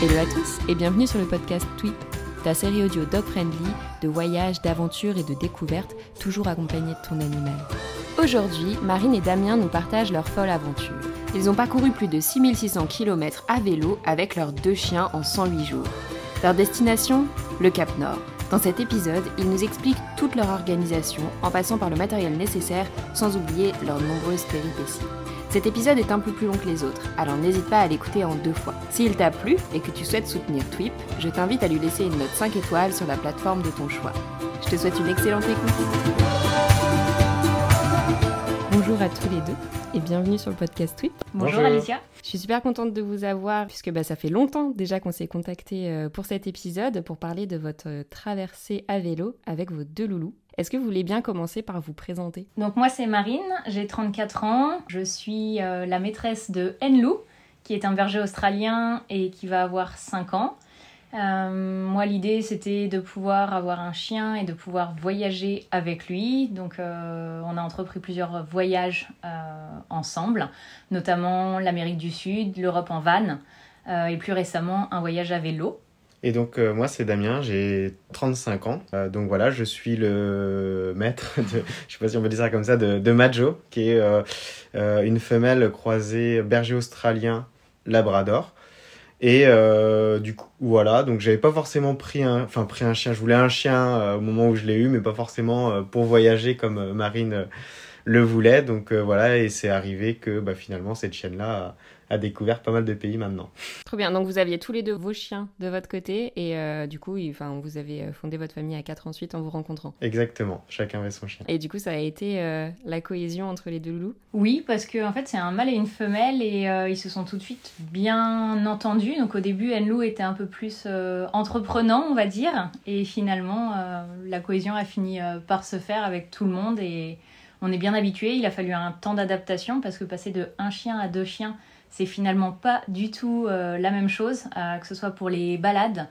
Hello à tous et bienvenue sur le podcast Tweet, ta série audio dog friendly de voyages, d'aventures et de découvertes, toujours accompagnée de ton animal. Aujourd'hui, Marine et Damien nous partagent leur folle aventure. Ils ont parcouru plus de 6600 km à vélo avec leurs deux chiens en 108 jours. Leur destination Le Cap Nord. Dans cet épisode, ils nous expliquent toute leur organisation en passant par le matériel nécessaire sans oublier leurs nombreuses péripéties. Cet épisode est un peu plus long que les autres, alors n'hésite pas à l'écouter en deux fois. S'il t'a plu et que tu souhaites soutenir Twip, je t'invite à lui laisser une note 5 étoiles sur la plateforme de ton choix. Je te souhaite une excellente écoute. Bonjour à tous les deux et bienvenue sur le podcast Twip. Bonjour, Alicia. Je suis super contente de vous avoir puisque bah, ça fait longtemps déjà qu'on s'est contacté euh, pour cet épisode pour parler de votre traversée à vélo avec vos deux loulous. Est-ce que vous voulez bien commencer par vous présenter? Donc moi c'est Marine, j'ai 34 ans, je suis euh, la maîtresse de Enlou, qui est un berger australien et qui va avoir 5 ans. Euh, moi l'idée c'était de pouvoir avoir un chien et de pouvoir voyager avec lui. Donc euh, on a entrepris plusieurs voyages ensemble, notamment l'Amérique du Sud, l'Europe en van et plus récemment un voyage à vélo. Et donc euh, moi c'est Damien, j'ai 35 ans. Euh, donc voilà, je suis le maître de, je sais pas si on peut dire ça comme ça, de, de Majo, qui est euh, une femelle croisée berger australien labrador. Et du coup voilà, donc j'avais pas forcément pris un, enfin pris un chien. Je voulais un chien au moment où je l'ai eu, mais pas forcément pour voyager comme Marine le voulait. Donc voilà, et c'est arrivé que bah, finalement cette chienne là a découvert pas mal de pays maintenant. Trop bien. Donc vous aviez tous les deux vos chiens de votre côté et euh, du coup, enfin, vous avez euh, fondé votre famille à quatre ensuite en vous rencontrant. Exactement. Chacun avait son chien. Et du coup, ça a été euh, la cohésion entre les deux loulous? Oui, parce que en fait, c'est un mâle et une femelle et ils se sont tout de suite bien entendus. Donc au début, Enlou était un peu plus entreprenant, on va dire, et finalement, la cohésion a fini par se faire avec tout le monde et on est bien habitué. Il a fallu un temps d'adaptation parce que passer de un chien à deux chiens c'est finalement pas du tout euh, la même chose, euh, que ce soit pour les balades,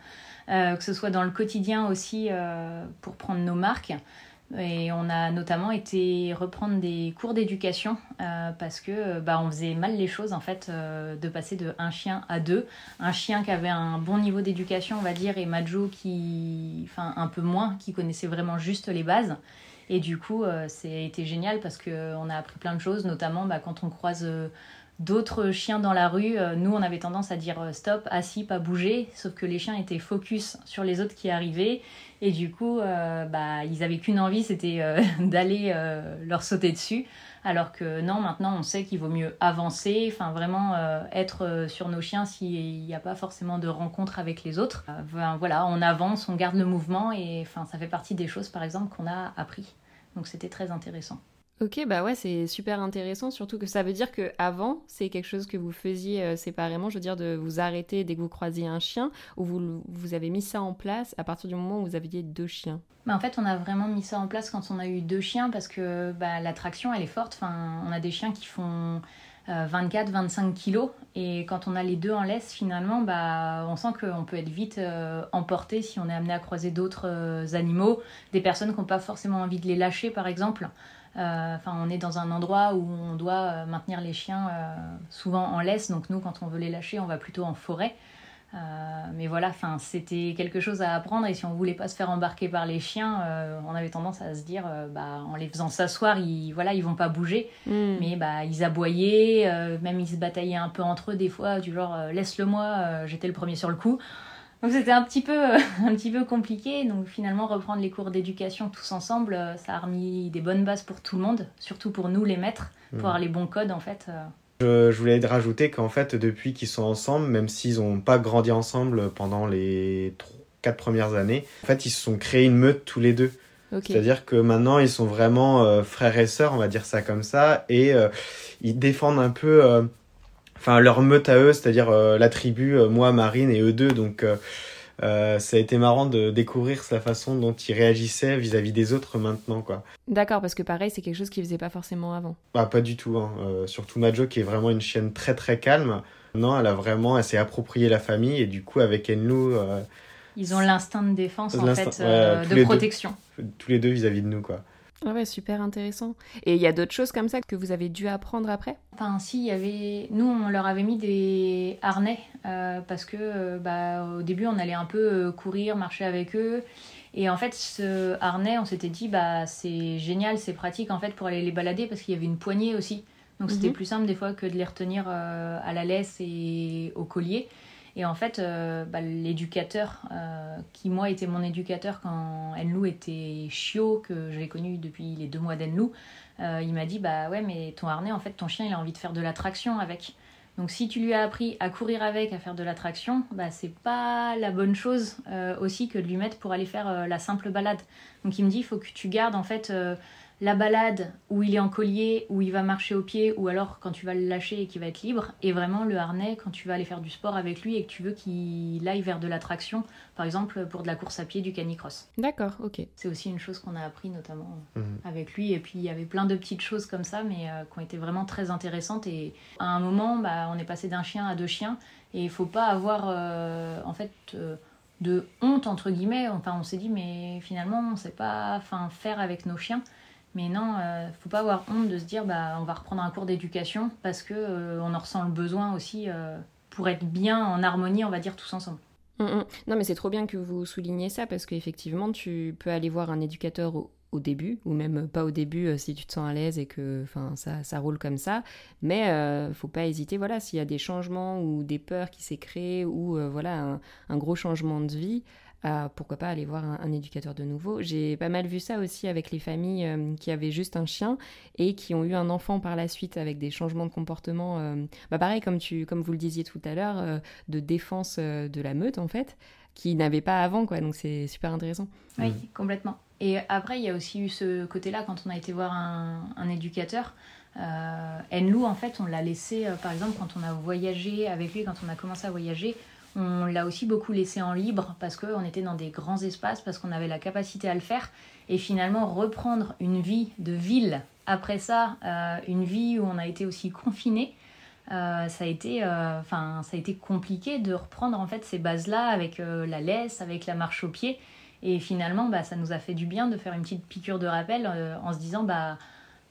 euh, que ce soit dans le quotidien aussi pour prendre nos marques. Et on a notamment été reprendre des cours d'éducation parce que bah, on faisait mal les choses en fait de passer de un chien à deux. Un chien qui avait un bon niveau d'éducation, on va dire, et Majo qui, enfin un peu moins, qui connaissait vraiment juste les bases. Et du coup, c'est été génial parce qu'on a appris plein de choses, notamment bah, quand on croise d'autres chiens dans la rue, euh, nous on avait tendance à dire euh, stop, assis, pas bouger, sauf que les chiens étaient focus sur les autres qui arrivaient et du coup euh, bah, ils avaient qu'une envie, c'était d'aller leur sauter dessus. Alors que non, maintenant on sait qu'il vaut mieux avancer, enfin vraiment être sur nos chiens s'il n'y a pas forcément de rencontre avec les autres. voilà, on avance, on garde le mouvement et enfin ça fait partie des choses par exemple qu'on a appris. Donc c'était très intéressant. Ok, bah ouais, c'est super intéressant, surtout que ça veut dire que avant, c'est quelque chose que vous faisiez euh, séparément, je veux dire de vous arrêter dès que vous croisiez un chien, ou vous, avez mis ça en place à partir du moment où vous aviez deux chiens? Bah en fait, on a vraiment mis ça en place quand on a eu deux chiens parce que bah, l'attraction, elle est forte. Enfin, on a des chiens qui font 24-25 euh, kilos et quand on a les deux en laisse, finalement, bah, on sent qu'on peut être vite euh, emporté si on est amené à croiser d'autres animaux, des personnes qui n'ont pas forcément envie de les lâcher, par exemple. Euh, enfin, on est dans un endroit où on doit euh, maintenir les chiens euh, souvent en laisse. Donc nous, quand on veut les lâcher, on va plutôt en forêt. mais voilà, enfin, c'était quelque chose à apprendre et si on voulait pas se faire embarquer par les chiens, on avait tendance à se dire, bah, en les faisant s'asseoir, ils, voilà, ils vont pas bouger, hmm. mais bah, ils aboyaient, même ils se bataillaient un peu entre eux des fois, du genre laisse-le-moi, j'étais le premier sur le coup. Donc c'était un petit peu un petit peu compliqué. Donc finalement reprendre les cours d'éducation tous ensemble, euh, ça a remis des bonnes bases pour tout le monde, surtout pour nous les maîtres, pour avoir les bons codes en fait. Euh. Je, voulais rajouter qu'en fait depuis qu'ils sont ensemble, même s'ils n'ont pas grandi ensemble pendant les quatre premières années, en fait ils se sont créés une meute tous les deux. C'est-à-dire que maintenant ils sont vraiment euh, frères et sœurs, on va dire ça comme ça, et ils défendent un peu enfin leur meute à eux, c'est-à-dire la tribu, moi, Marine et eux deux. Donc euh, ça a été marrant de découvrir sa façon dont il réagissait vis-à-vis des autres maintenant, quoi. D'accord, parce que pareil, c'est quelque chose qu'il faisait pas forcément avant. Ah, pas du tout. Hein. Euh, surtout Majo, qui est vraiment une chienne très très calme. Non, elle a vraiment, elle s'est appropriée la famille et du coup, avec Enlou. Euh, Ils ont l'instinct de défense, en fait, de protection. tous les deux vis-à-vis -vis de nous, quoi. Ah ouais, super intéressant. Et il y a d'autres choses comme ça que vous avez dû apprendre après? Enfin, si, il y avait. Nous, on leur avait mis des harnais euh, parce que euh, bah, au début, on allait un peu euh, courir, marcher avec eux. Et en fait, ce harnais, on s'était dit, bah, c'est génial, c'est pratique en fait pour aller les balader parce qu'il y avait une poignée aussi. Donc c'était mhm. plus simple des fois que de les retenir à la laisse et au collier. Et en fait, euh, bah, l'éducateur, euh, qui moi était mon éducateur quand Enlou était chiot, que j'ai connu depuis les deux mois d'Enlou, euh, il m'a dit Bah ouais, mais ton harnais, en fait, ton chien, il a envie de faire de la traction avec. Donc si tu lui as appris à courir avec, à faire de la traction, bah c'est pas la bonne chose aussi que de lui mettre pour aller faire la simple balade. Donc il me dit il faut que tu gardes en fait la balade où il est en collier, où il va marcher au pied, ou alors quand tu vas le lâcher et qu'il va être libre, et vraiment le harnais quand tu vas aller faire du sport avec lui et que tu veux qu'il aille vers de l'attraction, par exemple pour de la course à pied, du canicross. D'accord, ok. C'est aussi une chose qu'on a appris notamment mhm. avec lui, et puis il y avait plein de petites choses comme ça, mais euh, qui ont été vraiment très intéressantes, et à un moment, bah, on est passé d'un chien à deux chiens, et il faut pas avoir, euh, en fait... Euh, de honte entre guillemets enfin on s'est dit mais finalement on sait pas enfin faire avec nos chiens mais non, euh, faut pas avoir honte de se dire bah on va reprendre un cours d'éducation parce que euh, on en ressent le besoin aussi euh, pour être bien en harmonie, on va dire tous ensemble. Hum, hum. Non mais c'est trop bien que vous souligniez ça parce qu'effectivement tu peux aller voir un éducateur au, début ou même pas au début si tu te sens à l'aise et que ça, ça roule comme ça mais faut pas hésiter voilà s'il y a des changements ou des peurs qui s'est créé ou voilà un, gros changement de vie pourquoi pas aller voir un, éducateur de nouveau. J'ai pas mal vu ça aussi avec les familles euh, qui avaient juste un chien et qui ont eu un enfant par la suite avec des changements de comportement. Euh, bah pareil, comme, tu, comme vous le disiez tout à l'heure, euh, de défense de la meute en fait, qui n'avait pas avant quoi. Donc c'est super intéressant. Oui, mm. complètement. Et après, il y a aussi eu ce côté-là quand on a été voir un, un éducateur. Euh, Enlou, en fait, on l'a laissé, par exemple, quand on a voyagé avec lui, quand on a commencé à voyager, on l'a aussi beaucoup laissé en libre parce qu'on était dans des grands espaces, parce qu'on avait la capacité à le faire. Et finalement, reprendre une vie de ville après ça, euh, une vie où on a été aussi confiné, euh, ça, a été, euh, ça a été compliqué de reprendre en fait ces bases-là avec la laisse, avec la marche au pied. Et finalement, bah, ça nous a fait du bien de faire une petite piqûre de rappel en se disant bah,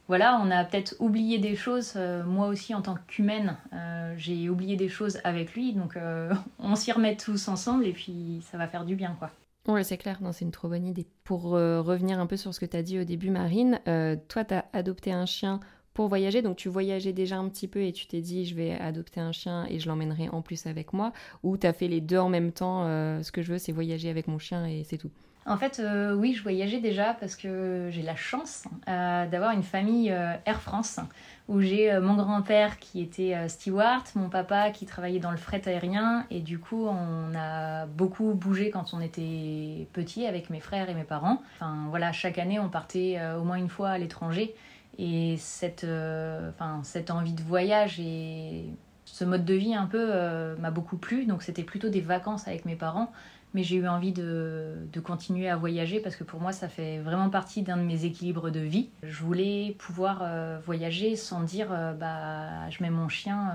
voilà, on a peut-être oublié des choses. Euh, moi aussi, en tant qu'humaine, euh, j'ai oublié des choses avec lui. Donc, euh, on s'y remet tous ensemble et puis ça va faire du bien, quoi. Oui, c'est clair, c'est une trop bonne idée. Pour revenir un peu sur ce que tu as dit au début, Marine, toi, tu as adopté un chien pour voyager, donc tu voyageais déjà un petit peu et tu t'es dit je vais adopter un chien et je l'emmènerai en plus avec moi, ou tu as fait les deux en même temps, ce que je veux c'est voyager avec mon chien et c'est tout? En fait, euh, oui, je voyageais déjà parce que j'ai la chance euh, d'avoir une famille euh, Air France où j'ai mon grand-père qui était steward, mon papa qui travaillait dans le fret aérien et du coup on a beaucoup bougé quand on était petit avec mes frères et mes parents. Enfin voilà, chaque année on partait au moins une fois à l'étranger et cette, cette envie de voyage et ce mode de vie un peu m'a beaucoup plu donc c'était plutôt des vacances avec mes parents mais j'ai eu envie de, de, continuer à voyager parce que pour moi ça fait vraiment partie d'un de mes équilibres de vie. Je voulais pouvoir euh, voyager sans dire euh, bah je mets mon chien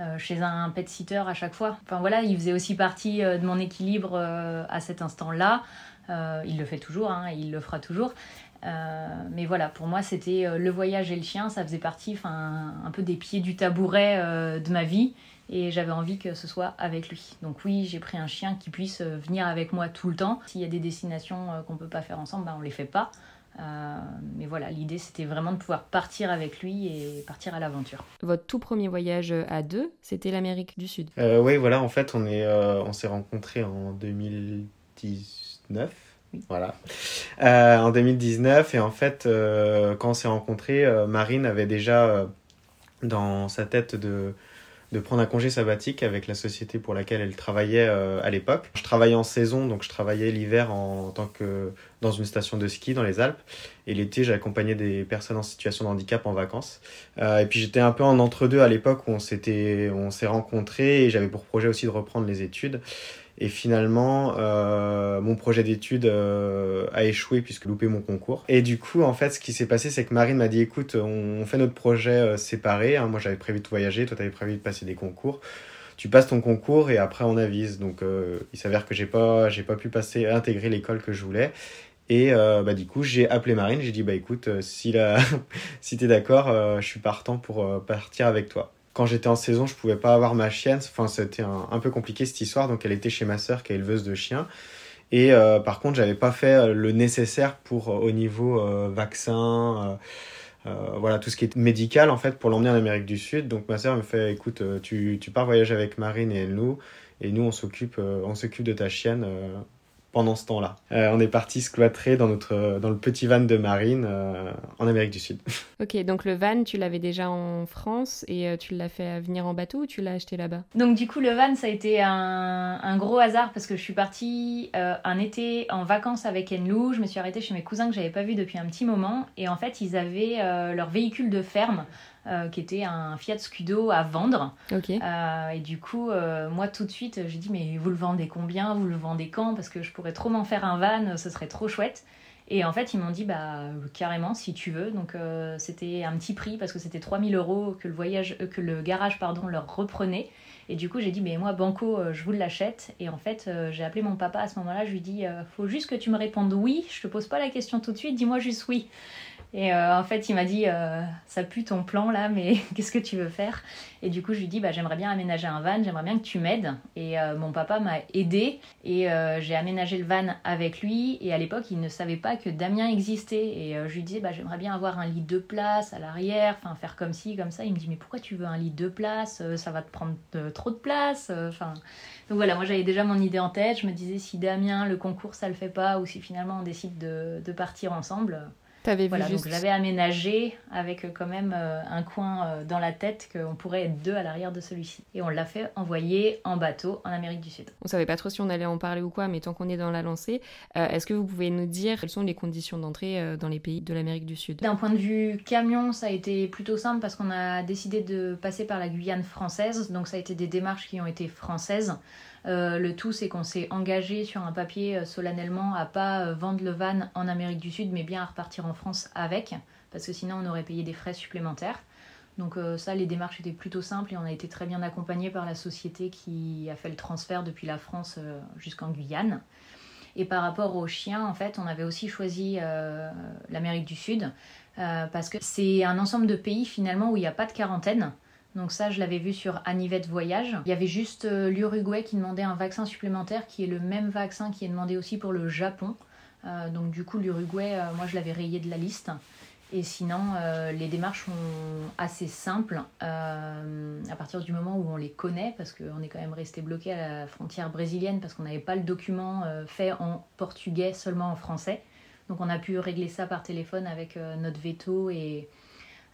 euh, chez un pet sitter à chaque fois. Enfin voilà, il faisait aussi partie de mon équilibre à cet instant-là. il le fait toujours, hein, il le fera toujours. mais voilà, pour moi, c'était le voyage et le chien, ça faisait partie un peu des pieds du tabouret de ma vie et j'avais envie que ce soit avec lui. Donc oui, j'ai pris un chien qui puisse euh, venir avec moi tout le temps. S'il y a des destinations euh, qu'on ne peut pas faire ensemble, ben, on ne les fait pas. Euh, mais voilà, l'idée c'était vraiment de pouvoir partir avec lui et partir à l'aventure. Votre tout premier voyage à deux, c'était l'Amérique du Sud. oui, voilà, en fait, on est, on s'est rencontrés en 2019. Voilà. en 2019, et en fait, quand on s'est rencontrés, Marine avait déjà dans sa tête de de prendre un congé sabbatique avec la société pour laquelle elle travaillait à l'époque. Je travaillais en saison, donc je travaillais l'hiver en, tant que dans une station de ski dans les Alpes. Et l'été, j'accompagnais des personnes en situation de handicap en vacances. et puis j'étais un peu en entre-deux à l'époque où on s'était, on s'est rencontrés et j'avais pour projet aussi de reprendre les études. Et finalement, euh, mon projet d'études euh, a échoué puisque loupé mon concours. Et du coup, en fait, ce qui s'est passé, c'est que Marine m'a dit, écoute, on fait notre projet euh, séparé. Hein. Moi, j'avais prévu de voyager, toi, t'avais prévu de passer des concours. Tu passes ton concours et après on avise. Donc, il s'avère que j'ai pas, j'ai pas pu passer, intégrer l'école que je voulais. Et bah, du coup, j'ai appelé Marine. J'ai dit, bah écoute, si, la... si t'es d'accord, je suis partant pour partir avec toi quand j'étais en saison, je pouvais pas avoir ma chienne. Enfin, c'était un, peu compliqué cette histoire. Donc, elle était chez ma sœur qui est éleveuse de chiens. Et euh, par contre, j'avais pas fait euh, le nécessaire pour euh, au niveau vaccin, voilà tout ce qui est médical en fait pour l'emmener en Amérique du Sud. Donc ma sœur me fait, écoute, tu, tu pars voyager avec Marine et nous, et nous on s'occupe, on s'occupe de ta chienne pendant ce temps-là. Euh, on est parti se cloîtrer dans, notre, dans le petit van de marine euh, en Amérique du Sud. Ok, donc le van, tu l'avais déjà en France et euh, tu l'as fait venir en bateau ou tu l'as acheté là-bas? Donc du coup, le van, ça a été un, un gros hasard parce que je suis partie un été en vacances avec Enlou. Je me suis arrêtée chez mes cousins que j'avais pas vus depuis un petit moment et en fait, ils avaient leur véhicule de ferme euh, qui était un Fiat Scudo à vendre. Euh, et du coup, euh, moi tout de suite, j'ai dit mais vous le vendez combien? Vous le vendez quand? Parce que je pourrais trop m'en faire un van, ce serait trop chouette. Et en fait, ils m'ont dit bah carrément si tu veux. Donc c'était un petit prix parce que c'était 3000 euros que le voyage, que le garage pardon leur reprenait. Et du coup, j'ai dit, mais moi, Banco, je vous l'achète. Et en fait, j'ai appelé mon papa à ce moment-là. Je lui ai dit, faut juste que tu me répondes oui. Je te pose pas la question tout de suite. Dis-moi juste oui. Et euh, en fait, il m'a dit euh, Ça pue ton plan là, mais qu'est-ce que tu veux faire? Et du coup, je lui dis bah, J'aimerais bien aménager un van, j'aimerais bien que tu m'aides. Et euh, mon papa m'a aidé et j'ai aménagé le van avec lui. Et à l'époque, il ne savait pas que Damien existait. Et je lui disais bah, J'aimerais bien avoir un lit de place à l'arrière, enfin faire comme ci, comme ça. Il me dit Mais pourquoi tu veux un lit de place? Ça va te prendre trop de place. Enfin. Donc voilà, moi j'avais déjà mon idée en tête. Je me disais si Damien, le concours, ça le fait pas, ou si finalement on décide de, de partir ensemble, voilà, donc j'avais aménagé avec euh, quand même euh, un coin euh, dans la tête qu'on pourrait être deux à l'arrière de celui-ci. Et on l'a fait envoyer en bateau en Amérique du Sud. On savait pas trop si on allait en parler ou quoi, mais tant qu'on est dans la lancée, est-ce que vous pouvez nous dire quelles sont les conditions d'entrée dans les pays de l'Amérique du Sud? D'un point de vue camion, ça a été plutôt simple parce qu'on a décidé de passer par la Guyane française, donc ça a été des démarches qui ont été françaises. Euh, le tout, c'est qu'on s'est engagé sur un papier euh, solennellement à pas euh, vendre le van en Amérique du Sud, mais bien à repartir en France avec, parce que sinon on aurait payé des frais supplémentaires. Donc ça, les démarches étaient plutôt simples et on a été très bien accompagné par la société qui a fait le transfert depuis la France jusqu'en Guyane. Et par rapport aux chiens, en fait, on avait aussi choisi l'Amérique du Sud parce que c'est un ensemble de pays finalement où il n'y a pas de quarantaine. Donc ça, je l'avais vu sur Anivette Voyage. Il y avait juste euh, l'Uruguay qui demandait un vaccin supplémentaire, qui est le même vaccin qui est demandé aussi pour le Japon. Euh, donc du coup, l'Uruguay, euh, moi, je l'avais rayé de la liste. Et sinon, les démarches sont assez simples à partir du moment où on les connaît, parce qu'on est quand même resté bloqué à la frontière brésilienne parce qu'on n'avait pas le document fait en portugais, seulement en français. Donc on a pu régler ça par téléphone avec notre veto et,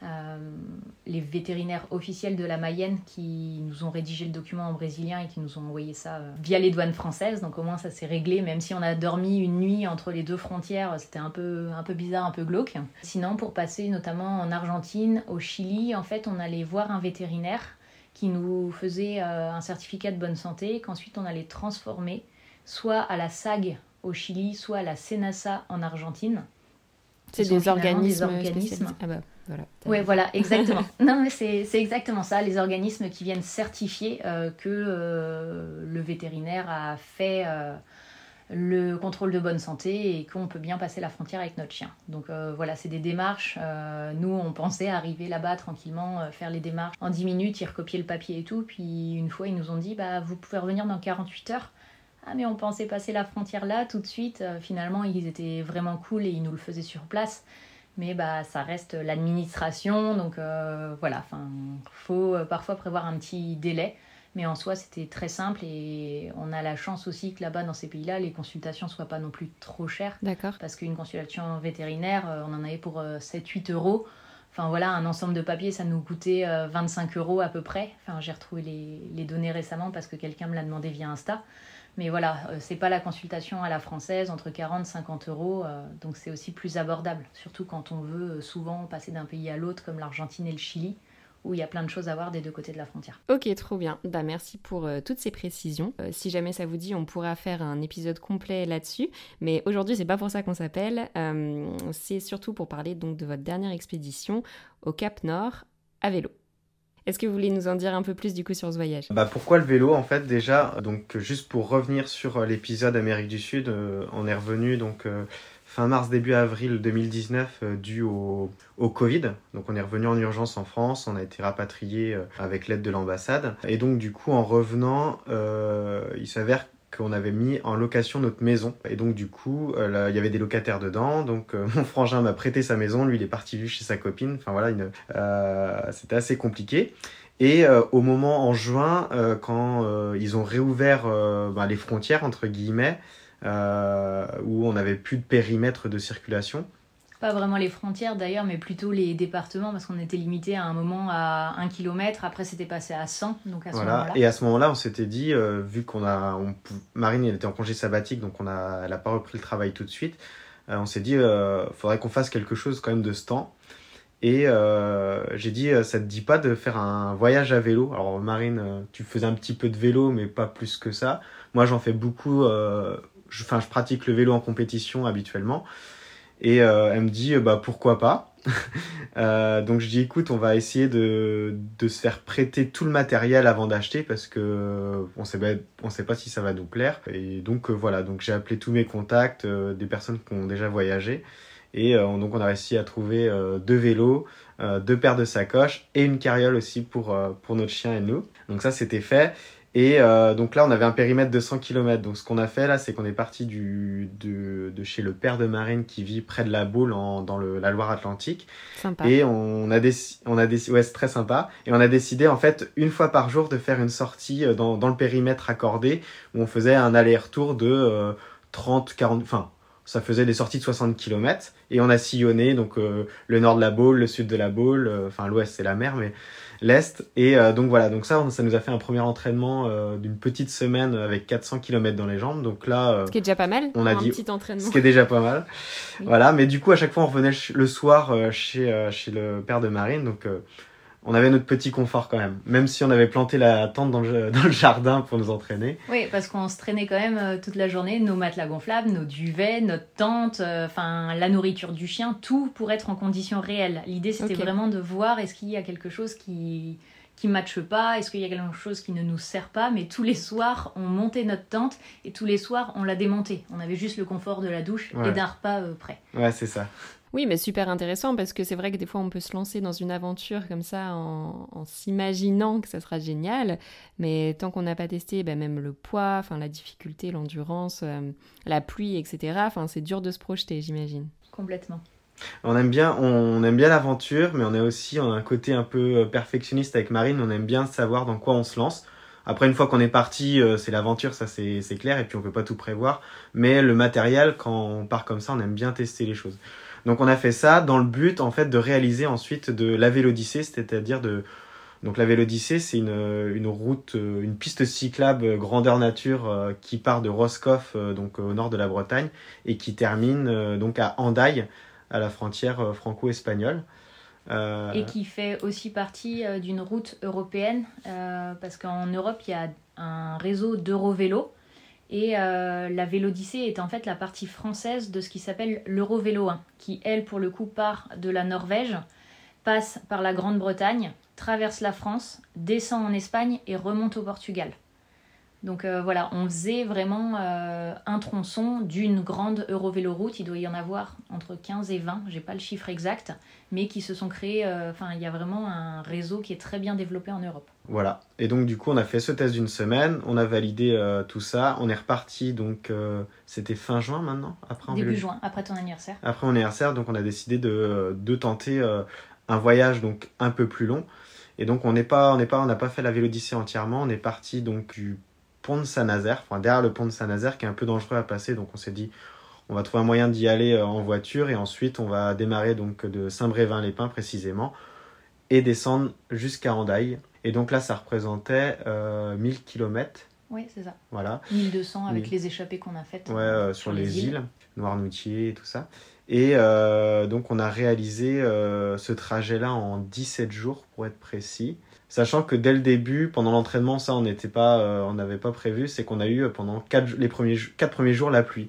euh, les vétérinaires officiels de la Mayenne qui nous ont rédigé le document en brésilien et qui nous ont envoyé ça euh, via les douanes françaises. Donc au moins ça s'est réglé, même si on a dormi une nuit entre les deux frontières, c'était un peu, un peu bizarre, un peu glauque. Sinon, pour passer notamment en Argentine, au Chili, en fait, on allait voir un vétérinaire qui nous faisait euh, un certificat de bonne santé, qu'ensuite on allait transformer soit à la SAG au Chili, soit à la SENASA en Argentine. C'est des organismes. Ah bah. Voilà. Oui, voilà, exactement. non, mais c'est exactement ça, les organismes qui viennent certifier euh, que euh, le vétérinaire a fait euh, le contrôle de bonne santé et qu'on peut bien passer la frontière avec notre chien. Donc voilà, c'est des démarches. nous, on pensait arriver là-bas tranquillement, faire les démarches en 10 minutes, y recopier le papier et tout. Puis une fois, ils nous ont dit, bah, vous pouvez revenir dans 48 heures. Ah, mais on pensait passer la frontière là tout de suite. finalement, ils étaient vraiment cool et ils nous le faisaient sur place mais bah, ça reste l'administration, donc euh, voilà, enfin, faut euh, parfois prévoir un petit délai, mais en soi c'était très simple et on a la chance aussi que là-bas dans ces pays-là, les consultations soient pas non plus trop chères. D'accord. Parce qu'une consultation vétérinaire, euh, on en avait pour 7-8 euros. Enfin voilà, un ensemble de papiers, ça nous coûtait 25 euros à peu près. Enfin, j'ai retrouvé les, les, données récemment parce que quelqu'un me l'a demandé via Insta. Mais voilà, c'est pas la consultation à la française, entre 40 et 50 euros. donc c'est aussi plus abordable, surtout quand on veut souvent passer d'un pays à l'autre, comme l'Argentine et le Chili où il y a plein de choses à voir des deux côtés de la frontière. Ok, trop bien. Bah, merci pour euh, toutes ces précisions. Euh, si jamais ça vous dit, on pourra faire un épisode complet là-dessus. Mais aujourd'hui, c'est pas pour ça qu'on s'appelle. Euh, c'est surtout pour parler donc de votre dernière expédition au Cap Nord à vélo. Est-ce que vous voulez nous en dire un peu plus du coup sur ce voyage? Bah pourquoi le vélo en fait déjà? Donc juste pour revenir sur l'épisode Amérique du Sud, on est revenu donc fin mars, début avril 2019 euh, dû au, Covid. Donc on est revenu en urgence en France, on a été rapatrié euh, avec l'aide de l'ambassade. Et donc du coup en revenant, euh, il s'avère qu'on avait mis en location notre maison. Et donc du coup, il y avait des locataires dedans. Donc mon frangin m'a prêté sa maison, lui il est parti lui chez sa copine. Enfin voilà, c'était assez compliqué. Et au moment en juin, quand ils ont réouvert ben, les frontières entre guillemets, euh, où on n'avait plus de périmètre de circulation. Pas vraiment les frontières d'ailleurs, mais plutôt les départements, parce qu'on était limité à un moment à 1 km, après c'était passé à 100. Donc à ce voilà. Et à ce moment-là, on s'était dit, euh, vu qu'on a. Marine elle était en congé sabbatique, donc on a, elle n'a pas repris le travail tout de suite. Euh, on s'est dit, il faudrait qu'on fasse quelque chose quand même de ce temps. Et j'ai dit, ça te dit pas de faire un voyage à vélo? Alors Marine, tu faisais un petit peu de vélo, mais pas plus que ça. Moi, j'en fais beaucoup je, enfin, je pratique le vélo en compétition habituellement. Et euh, elle me dit, bah pourquoi pas? Euh, Donc je dis, écoute, on va essayer de, de, se faire prêter tout le matériel avant d'acheter parce que on sait, on sait pas si ça va nous plaire. Et donc euh, voilà, donc j'ai appelé tous mes contacts, des personnes qui ont déjà voyagé. Et donc on a réussi à trouver deux vélos, deux paires de sacoches et une carriole aussi pour, pour notre chien et nous. Donc ça c'était fait. Et euh, donc là, on avait un périmètre de 100 km. Donc ce qu'on a fait là, c'est qu'on est parti du, de, de, chez le père de Marine qui vit près de la Baule en, dans le, la Loire-Atlantique. Sympa. Et on a décidé, on a décidé, ouais, c'est très sympa. Et on a décidé en fait une fois par jour de faire une sortie euh, dans, dans le périmètre accordé où on faisait un aller-retour de euh, 30, 40, enfin ça faisait des sorties de 60 km et on a sillonné donc euh, le nord de la Baule, le sud de la Baule, euh, enfin l'ouest c'est la mer mais l'est. Et euh, donc voilà donc ça ça nous a fait un premier entraînement d'une petite semaine avec 400 km dans les jambes. Donc là ce qui est déjà pas mal on a dit petit entraînement. ce qui est déjà pas mal. Voilà mais du coup à chaque fois on revenait le soir chez chez le père de Marine. Donc on avait notre petit confort quand même, même si on avait planté la tente dans le, dans le jardin pour nous entraîner. Oui, parce qu'on se traînait quand même euh, toute la journée, nos matelas gonflables, nos duvets, notre tente, euh, enfin la nourriture du chien, tout pour être en conditions réelles. L'idée c'était vraiment de voir est-ce qu'il y a quelque chose qui qui matche pas, est-ce qu'il y a quelque chose qui ne nous sert pas, mais tous les soirs on montait notre tente et tous les soirs on la démontait. On avait juste le confort de la douche et d'un repas euh, prêt. Ouais, c'est ça. Oui, mais super intéressant parce que c'est vrai que des fois on peut se lancer dans une aventure comme ça en, s'imaginant que ça sera génial, mais tant qu'on n'a pas testé, ben même le poids, enfin la difficulté, l'endurance, euh, la pluie, etc. Enfin, c'est dur de se projeter, j'imagine. Complètement. On aime bien, on, aime bien l'aventure, mais on a aussi on a un côté un peu euh, perfectionniste avec Marine. On aime bien savoir dans quoi on se lance. Après, une fois qu'on est parti, euh, c'est l'aventure, ça c'est clair, et puis on peut pas tout prévoir. Mais le matériel, quand on part comme ça, on aime bien tester les choses. Donc on a fait ça dans le but en fait de réaliser ensuite de la Vélodyssée, c'est-à-dire de donc la Vélodyssée, c'est une, route, une piste cyclable grandeur nature euh, qui part de Roscoff, euh, donc au nord de la Bretagne, et qui termine euh, donc à Andaille, à la frontière franco-espagnole. Et qui fait aussi partie d'une route européenne, parce qu'en Europe, il y a un réseau d'Eurovélo et euh, la Vélodyssée est en fait la partie française de ce qui s'appelle l'Eurovélo 1, qui elle pour le coup part de la Norvège, passe par la Grande-Bretagne, traverse la France, descend en Espagne et remonte au Portugal. Donc euh, voilà, on faisait vraiment euh, un tronçon d'une grande Eurovéloroute. Il doit y en avoir entre 15 et 20, j'ai pas le chiffre exact, mais qui se sont créés. Euh, enfin, il y a vraiment un réseau qui est très bien développé en Europe. Voilà. Et donc du coup, on a fait ce test d'une semaine, on a validé tout ça, on est reparti. Donc c'était fin juin maintenant. Après début juin, après ton anniversaire. Après mon anniversaire, donc on a décidé de, de tenter un voyage donc un peu plus long. Et donc on n'est pas, on n'est pas, on n'a pas fait la Vélodyssée entièrement. On est parti donc du pont de Saint-Nazaire, enfin derrière le pont de Saint-Nazaire qui est un peu dangereux à passer, donc on s'est dit on va trouver un moyen d'y aller en voiture et ensuite on va démarrer donc de Saint-Brévin-les-Pins précisément et descendre jusqu'à Andaille. Et donc là, ça représentait 1000 km. Oui, c'est ça. Voilà. 1200 avec les échappées qu'on a faites. Ouais, sur, les, îles, îles Noirmoutier et tout ça. Et euh, donc on a réalisé euh, ce trajet-là en 17 jours pour être précis. Sachant que dès le début, pendant l'entraînement, ça on n'était pas, euh, on n'avait pas prévu, c'est qu'on a eu pendant 4, les premiers, 4 premiers jours la pluie.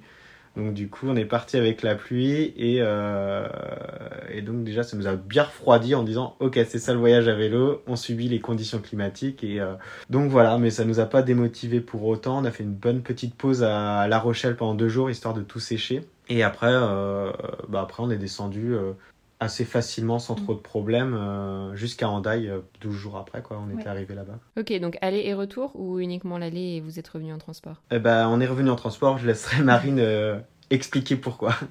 Donc du coup on est parti avec la pluie et, et donc déjà ça nous a bien refroidi en disant ok c'est ça le voyage à vélo, on subit les conditions climatiques et donc voilà mais ça nous a pas démotivé pour autant. On a fait une bonne petite pause à La Rochelle pendant deux jours histoire de tout sécher. Et après, euh, bah après on est descendu euh, assez facilement, sans trop de problèmes, euh, jusqu'à Hendaye, 12 jours après, quoi, on était arrivé là-bas. Ok, donc aller et retour ou uniquement l'aller et vous êtes revenu en transport? Eh ben, On est revenu en transport, je laisserai Marine expliquer pourquoi.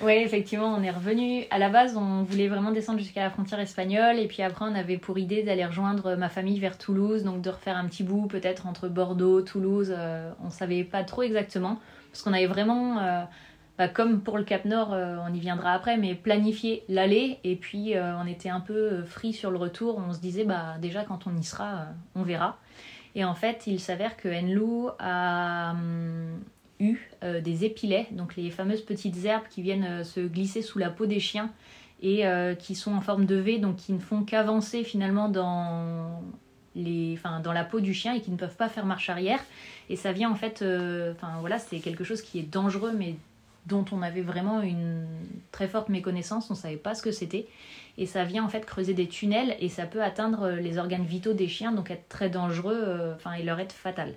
Oui, effectivement, on est revenu. À la base, on voulait vraiment descendre jusqu'à la frontière espagnole. Et puis après, on avait pour idée d'aller rejoindre ma famille vers Toulouse. Donc de refaire un petit bout, peut-être entre Bordeaux, Toulouse. on ne savait pas trop exactement. Parce qu'on avait vraiment bah, comme pour le Cap Nord, euh, on y viendra après, mais planifier l'aller et puis euh, on était un peu euh, free sur le retour. On se disait bah déjà quand on y sera, on verra. Et en fait, il s'avère que Enlou a hum, eu des épilets, donc les fameuses petites herbes qui viennent se glisser sous la peau des chiens et qui sont en forme de V, donc qui ne font qu'avancer finalement dans les, enfin, dans la peau du chien et qui ne peuvent pas faire marche arrière. Et ça vient en fait, enfin voilà, c'est quelque chose qui est dangereux, mais dont on avait vraiment une très forte méconnaissance, on ne savait pas ce que c'était. Et ça vient en fait creuser des tunnels et ça peut atteindre les organes vitaux des chiens, donc être très dangereux, euh, et leur être fatal.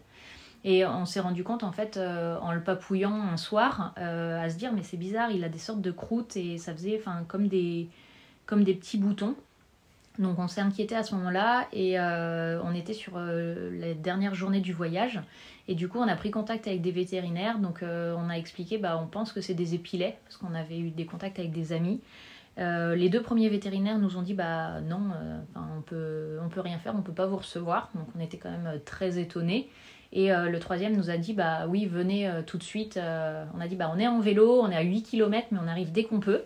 Et on s'est rendu compte en fait euh, en le papouillant un soir euh, à se dire mais c'est bizarre, il a des sortes de croûtes et ça faisait comme des comme des petits boutons. Donc on s'est inquiété à ce moment-là et on était sur la dernière journée du voyage et du coup, on a pris contact avec des vétérinaires. Donc, euh, on a expliqué, bah, on pense que c'est des épilets, parce qu'on avait eu des contacts avec des amis. Euh, les deux premiers vétérinaires nous ont dit, bah non, euh, on peut, on peut rien faire, on peut pas vous recevoir. Donc, on était quand même très étonnés. Et le troisième nous a dit, bah oui, venez tout de suite. on a dit, bah on est en vélo, on est à 8 km, mais on arrive dès qu'on peut.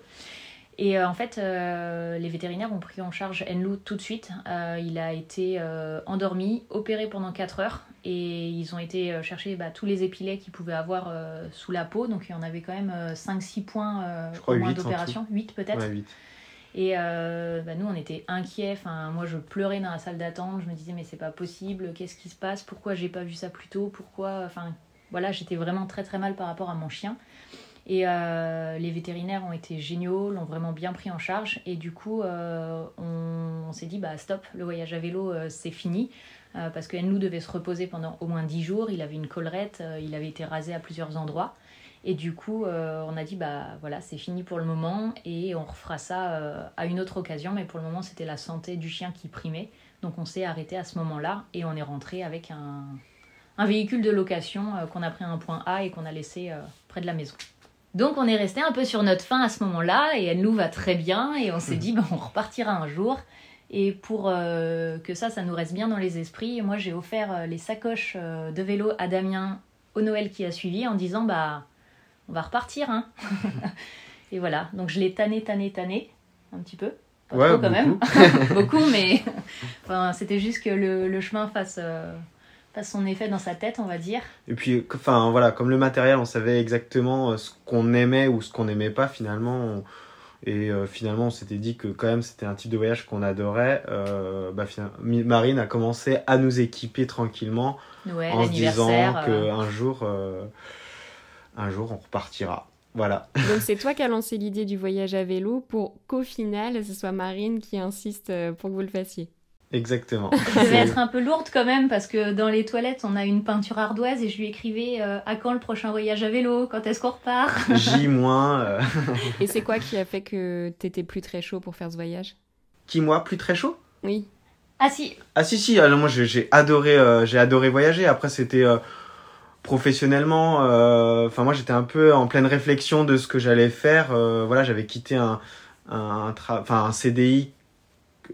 Et en fait, les vétérinaires ont pris en charge Enlou tout de suite. il a été endormi, opéré pendant 4 heures et ils ont été euh, chercher bah, tous les épilets qu'ils pouvaient avoir euh, sous la peau. Donc il y en avait quand même 5-6 euh, points au moins d'opération, 8 peut-être. Et bah, nous, on était inquiets. Enfin, moi, je pleurais dans la salle d'attente. Je me disais, mais c'est pas possible. Qu'est-ce qui se passe? Pourquoi j'ai pas vu ça plus tôt? Pourquoi? Enfin, voilà, j'étais vraiment très très mal par rapport à mon chien. Et les vétérinaires ont été géniaux, l'ont vraiment bien pris en charge. Et du coup, on, on s'est dit, bah stop, le voyage à vélo, c'est fini. Euh, parce que nous devait se reposer pendant au moins 10 jours. Il avait une collerette, euh, il avait été rasé à plusieurs endroits. Et du coup, euh, on a dit, bah voilà, c'est fini pour le moment et on refera ça à une autre occasion. Mais pour le moment, c'était la santé du chien qui primait. Donc on s'est arrêté à ce moment-là et on est rentré avec un, un véhicule de location qu'on a pris à un point A et qu'on a laissé près de la maison. Donc on est resté un peu sur notre faim à ce moment-là et elle nous va très bien et on s'est dit, bah, on repartira un jour. Et pour euh, que ça, ça nous reste bien dans les esprits, moi j'ai offert euh, les sacoches euh, de vélo à Damien au Noël qui a suivi en disant bah on va repartir hein. et voilà, donc je l'ai tanné, tanné, tanné un petit peu. Pas ouais, trop quand même. beaucoup, mais enfin, c'était juste que le, le chemin fasse, fasse, son effet dans sa tête, on va dire. Et puis, enfin voilà, comme le matériel, on savait exactement ce qu'on aimait ou ce qu'on n'aimait pas finalement. Et euh, finalement, on s'était dit que quand même c'était un type de voyage qu'on adorait. Euh, bah, Marine a commencé à nous équiper tranquillement en se disant qu'un euh. jour, un jour, on repartira. Voilà. Donc c'est toi qui as lancé l'idée du voyage à vélo pour qu'au final, ce soit Marine qui insiste pour que vous le fassiez. Exactement. Ça devait être un peu lourde quand même parce que dans les toilettes, on a une peinture ardoise et je lui écrivais euh, à quand le prochain voyage à vélo? Quand est-ce qu'on repart? J moins. Euh. Et c'est quoi qui a fait que t'étais plus très chaud pour faire ce voyage? Qui moi plus très chaud? Oui. Ah si. Ah si si. Alors moi j'ai adoré euh, j'ai adoré voyager. Après c'était professionnellement. Enfin moi j'étais un peu en pleine réflexion de ce que j'allais faire. voilà j'avais quitté un un, un CDI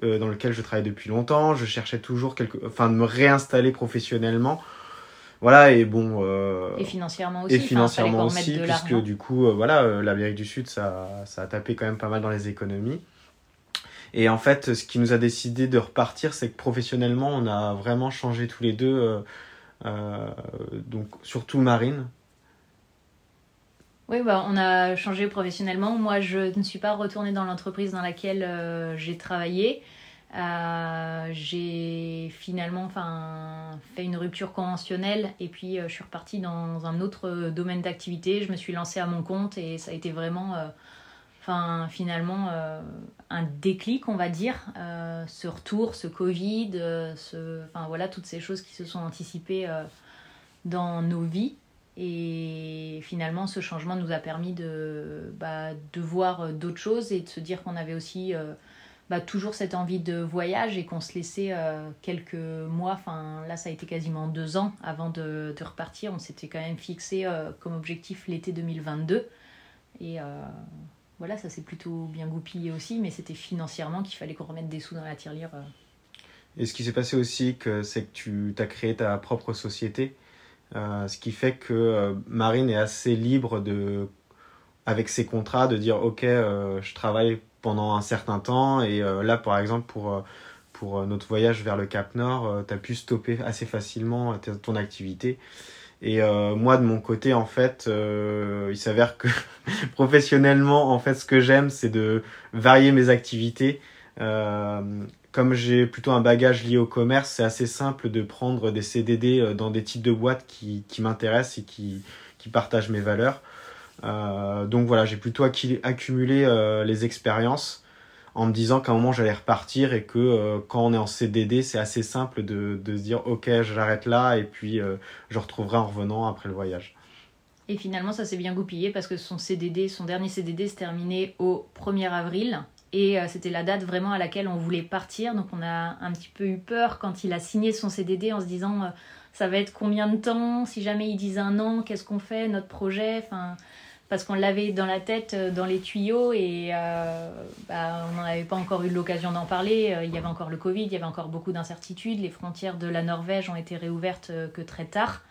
euh, dans lequel je travaille depuis longtemps. Je cherchais toujours quelque... enfin, de me réinstaller professionnellement. voilà, et bon. et financièrement aussi. Et financièrement aussi, puisque du coup, voilà, l'Amérique du Sud, ça, ça a tapé quand même pas mal dans les économies. Et en fait, ce qui nous a décidé de repartir, c'est que professionnellement, on a vraiment changé tous les deux. donc, surtout Marine, oui, bah, on a changé professionnellement. Moi, je ne suis pas retournée dans l'entreprise dans laquelle euh, j'ai travaillé. Euh, j'ai finalement fait une rupture conventionnelle et puis euh, je suis repartie dans un autre domaine d'activité. Je me suis lancée à mon compte et ça a été vraiment, enfin, finalement, un déclic, on va dire. ce retour, ce Covid, ce, voilà, toutes ces choses qui se sont anticipées dans nos vies. Et finalement, ce changement nous a permis de, bah, de voir euh, d'autres choses et de se dire qu'on avait aussi euh, bah, toujours cette envie de voyage et qu'on se laissait euh, quelques mois, enfin là ça a été quasiment deux ans avant de, de repartir. On s'était quand même fixé comme objectif l'été 2022. Et voilà, ça s'est plutôt bien goupillé aussi, mais c'était financièrement qu'il fallait qu'on remette des sous dans la tirelire. Et ce qui s'est passé aussi, c'est que tu as créé ta propre société. Euh, ce qui fait que euh, Marine est assez libre de, avec ses contrats de dire ok, euh, je travaille pendant un certain temps et là par exemple pour, pour notre voyage vers le Cap Nord, tu as pu stopper assez facilement ton activité. Et moi, de mon côté, en fait, il s'avère que professionnellement, en fait, ce que j'aime, c'est de varier mes activités comme j'ai plutôt un bagage lié au commerce, c'est assez simple de prendre des CDD euh, dans des types de boîtes qui, qui m'intéressent et qui, qui, partagent mes valeurs. Euh, donc voilà, j'ai plutôt accumulé euh, les expériences en me disant qu'à un moment j'allais repartir et que quand on est en CDD, c'est assez simple de, de, se dire ok, j'arrête là et puis je retrouverai en revenant après le voyage. Et finalement, ça s'est bien goupillé parce que son CDD, son dernier CDD se terminait au 1er avril. Et euh, c'était la date vraiment à laquelle on voulait partir. Donc on a un petit peu eu peur quand il a signé son CDD en se disant euh, ça va être combien de temps? Si jamais il disent un an, qu'est-ce qu'on fait? Notre projet? Enfin, Parce qu'on l'avait dans la tête, euh, dans les tuyaux et bah, on n'avait pas encore eu l'occasion d'en parler. Il y avait encore le Covid, il y avait encore beaucoup d'incertitudes. Les frontières de la Norvège ont été réouvertes que très tard,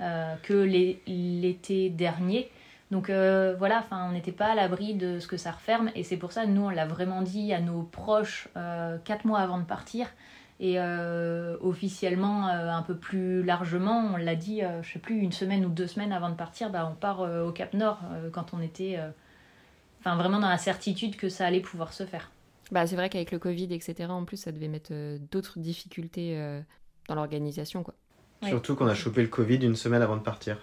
que l'été dernier. Donc euh, voilà, enfin, on n'était pas à l'abri de ce que ça referme et c'est pour ça, nous, on l'a vraiment dit à nos proches euh, quatre mois avant de partir et euh, officiellement un peu plus largement, on l'a dit, je sais plus, une semaine ou deux semaines avant de partir, bah, on part au Cap Nord quand on était enfin, vraiment dans la certitude que ça allait pouvoir se faire. Bah, c'est vrai qu'avec le Covid, etc., en plus, ça devait mettre d'autres difficultés dans l'organisation. quoi. Surtout qu'on a chopé le Covid une semaine avant de partir.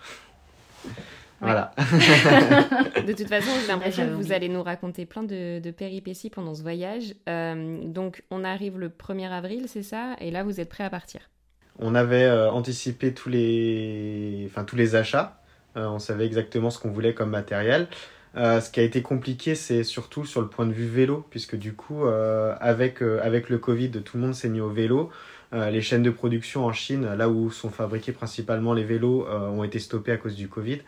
Voilà. de toute façon, j'ai l'impression que vous allez nous raconter plein de, péripéties pendant ce voyage. Euh, donc, on arrive le 1er avril, c'est ça? Et là, vous êtes prêts à partir? On avait euh, anticipé tous les, enfin, tous les achats. Euh, on savait exactement ce qu'on voulait comme matériel. ce qui a été compliqué, c'est surtout sur le point de vue vélo, puisque du coup, avec, avec le Covid, tout le monde s'est mis au vélo. les chaînes de production en Chine, là où sont fabriqués principalement les vélos, ont été stoppées à cause du Covid.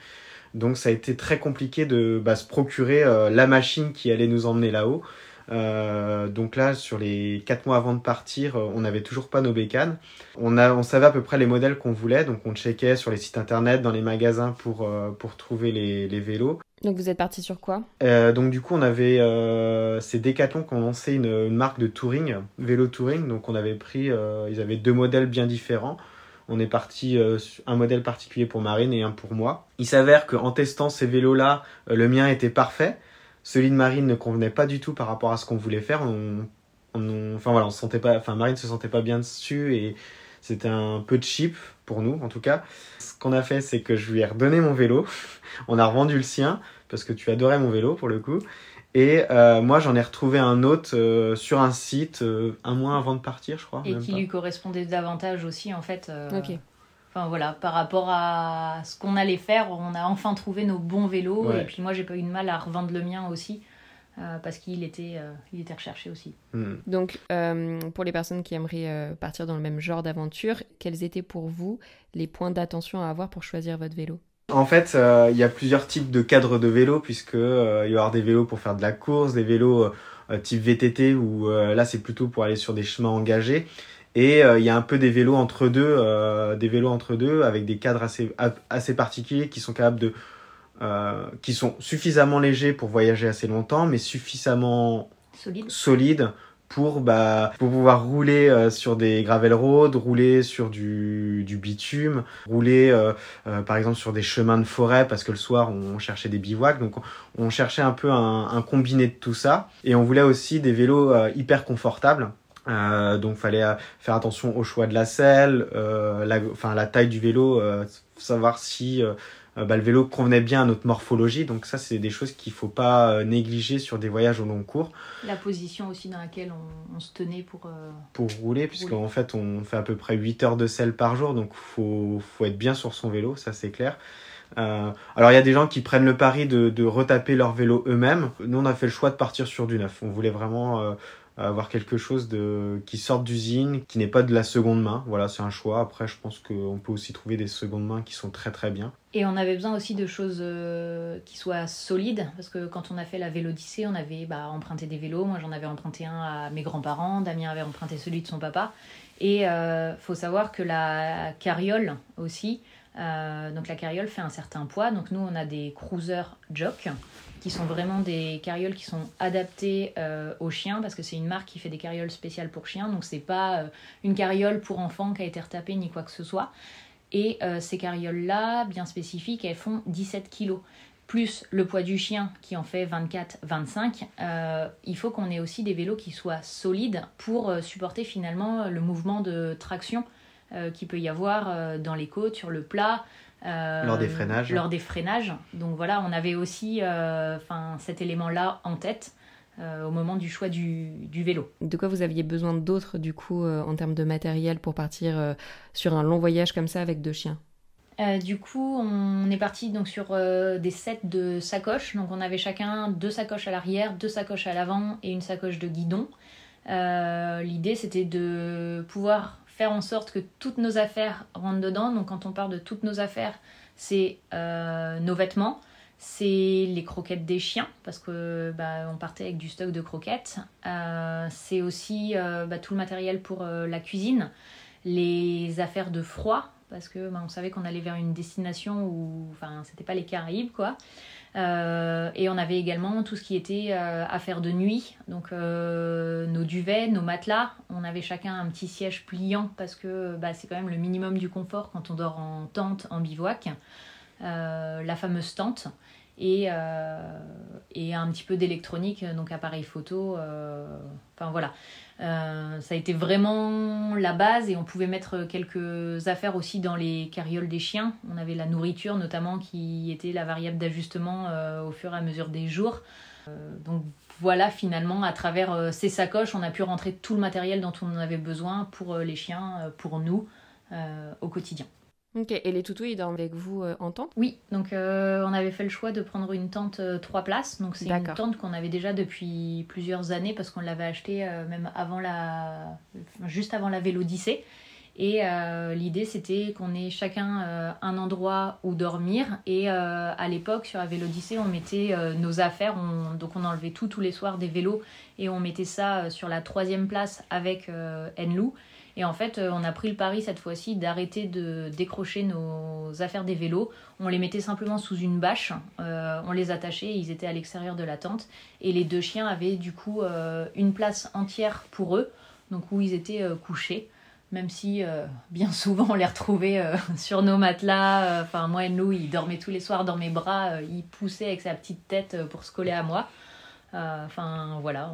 Donc ça a été très compliqué de bah, se procurer euh, la machine qui allait nous emmener là-haut. Euh, donc là, sur les 4 mois avant de partir, euh, on n'avait toujours pas nos bécanes. On, a, on savait à peu près les modèles qu'on voulait, donc on checkait sur les sites internet, dans les magasins pour, pour trouver les, les, vélos. Donc vous êtes parti sur quoi? Donc du coup, on avait ces Decathlon qui ont lancé une, une, marque de touring, vélo touring. Donc on avait pris, ils avaient deux modèles bien différents. On est parti euh, un modèle particulier pour Marine et un pour moi. Il s'avère qu'en testant ces vélos-là, euh, le mien était parfait. Celui de Marine ne convenait pas du tout par rapport à ce qu'on voulait faire. On, enfin voilà, on se sentait pas, enfin Marine se sentait pas bien dessus et c'était un peu cheap pour nous en tout cas. Ce qu'on a fait, c'est que je lui ai redonné mon vélo. on a revendu le sien parce que tu adorais mon vélo pour le coup. Et euh, moi, j'en ai retrouvé un autre euh, sur un site euh, un mois avant de partir, je crois. Et qui lui correspondait davantage aussi, en fait. ok. Enfin voilà, par rapport à ce qu'on allait faire, on a enfin trouvé nos bons vélos. Et puis moi, j'ai pas eu de mal à revendre le mien aussi. parce qu'il était, il était recherché aussi. Hmm. Donc, pour les personnes qui aimeraient partir dans le même genre d'aventure, quels étaient pour vous les points d'attention à avoir pour choisir votre vélo? En fait, euh, il y a plusieurs types de cadres de vélos, puisque euh, il y aura des vélos pour faire de la course, des vélos euh, type VTT, où là c'est plutôt pour aller sur des chemins engagés. Et il y a un peu des vélos entre deux, des vélos entre deux avec des cadres assez, assez particuliers qui sont capables de qui sont suffisamment légers pour voyager assez longtemps, mais suffisamment solides solide pour, bah, pour pouvoir rouler euh, sur des gravel roads, rouler sur du, du bitume, rouler euh, euh, par exemple sur des chemins de forêt parce que le soir on, cherchait des bivouacs. Donc on, cherchait un peu un, un, combiné de tout ça. Et on voulait aussi des vélos hyper confortables. Euh, donc fallait faire attention au choix de la selle, la, enfin la taille du vélo, savoir si euh, bah, le vélo convenait bien à notre morphologie. Donc ça, c'est des choses qu'il ne faut pas euh, négliger sur des voyages au long cours. La position aussi dans laquelle on, se tenait pour... Euh, pour rouler, puisqu'en fait, on fait à peu près 8 heures de selle par jour. Donc il faut, faut, être bien sur son vélo, ça c'est clair. alors il y a des gens qui prennent le pari de, de retaper leur vélo eux-mêmes. Nous, on a fait le choix de partir sur du neuf. On voulait vraiment avoir quelque chose de qui sorte d'usine, qui n'est pas de la seconde main. Voilà, c'est un choix. Après, je pense qu'on peut aussi trouver des secondes mains qui sont très très bien. Et on avait besoin aussi de choses euh, qui soient solides, parce que quand on a fait la Vélodyssée, on avait bah, emprunté des vélos. Moi, j'en avais emprunté un à mes grands-parents. Damien avait emprunté celui de son papa. Et euh, faut savoir que la carriole aussi, euh, donc la carriole fait un certain poids. Donc nous, on a des cruiser jock qui sont vraiment des carrioles qui sont adaptées euh, aux chiens parce que c'est une marque qui fait des carrioles spéciales pour chiens. Donc c'est pas une carriole pour enfants qui a été retapée ni quoi que ce soit. Et euh, ces carrioles-là, bien spécifiques, elles font 17 kg. Plus le poids du chien qui en fait 24-25, il faut qu'on ait aussi des vélos qui soient solides pour supporter finalement le mouvement de traction qui peut y avoir dans les côtes, sur le plat, euh, lors des freinages. Lors des freinages. Donc voilà, on avait aussi euh, cet élément-là en tête. Euh, au moment du choix du, du, vélo. De quoi vous aviez besoin d'autre du coup en termes de matériel pour partir sur un long voyage comme ça avec deux chiens? Du coup, on est parti donc sur des sets de sacoches. Donc, on avait chacun deux sacoches à l'arrière, deux sacoches à l'avant et une sacoche de guidon. L'idée, c'était de pouvoir faire en sorte que toutes nos affaires rentrent dedans. Donc quand on parle de toutes nos affaires, c'est euh, nos vêtements, c'est les croquettes des chiens, parce que bah, on partait avec du stock de croquettes. Euh, c'est aussi euh, bah, tout le matériel pour la cuisine, les affaires de froid, parce que bah, on savait qu'on allait vers une destination où, enfin, c'était pas les Caraïbes, quoi. Euh, et on avait également tout ce qui était euh, affaires de nuit, donc euh, nos duvets, nos matelas. On avait chacun un petit siège pliant parce que bah, c'est quand même le minimum du confort quand on dort en tente, en bivouac. La fameuse tente et, et un petit peu d'électronique, donc appareil photo. Enfin voilà. Euh, ça a été vraiment la base et on pouvait mettre quelques affaires aussi dans les carrioles des chiens. On avait la nourriture notamment qui était la variable d'ajustement euh, au fur et à mesure des jours. Euh, donc voilà, finalement, à travers ces sacoches, on a pu rentrer tout le matériel dont on avait besoin pour les chiens, pour nous, au quotidien. Ok, et les toutous, ils dorment avec vous euh, en tente? Oui, donc euh, on avait fait le choix de prendre une tente euh, trois places. Donc c'est une tente qu'on avait déjà depuis plusieurs années parce qu'on l'avait achetée même avant la, juste avant la Vélodyssée. Et l'idée c'était qu'on ait chacun un endroit où dormir. Et à l'époque sur la Vélodyssée, on mettait nos affaires, donc on enlevait tout tous les soirs des vélos et on mettait ça sur la troisième place avec Enlou. Et en fait, euh, on a pris le pari cette fois-ci d'arrêter de décrocher nos affaires des vélos. On les mettait simplement sous une bâche, euh, on les attachait, ils étaient à l'extérieur de la tente. Et les deux chiens avaient du coup euh, une place entière pour eux, donc où ils étaient couchés même si bien souvent on les retrouvait sur nos matelas. Enfin, moi et nous, il dormait tous les soirs dans mes bras, il poussait avec sa petite tête pour se coller à moi. Enfin, voilà,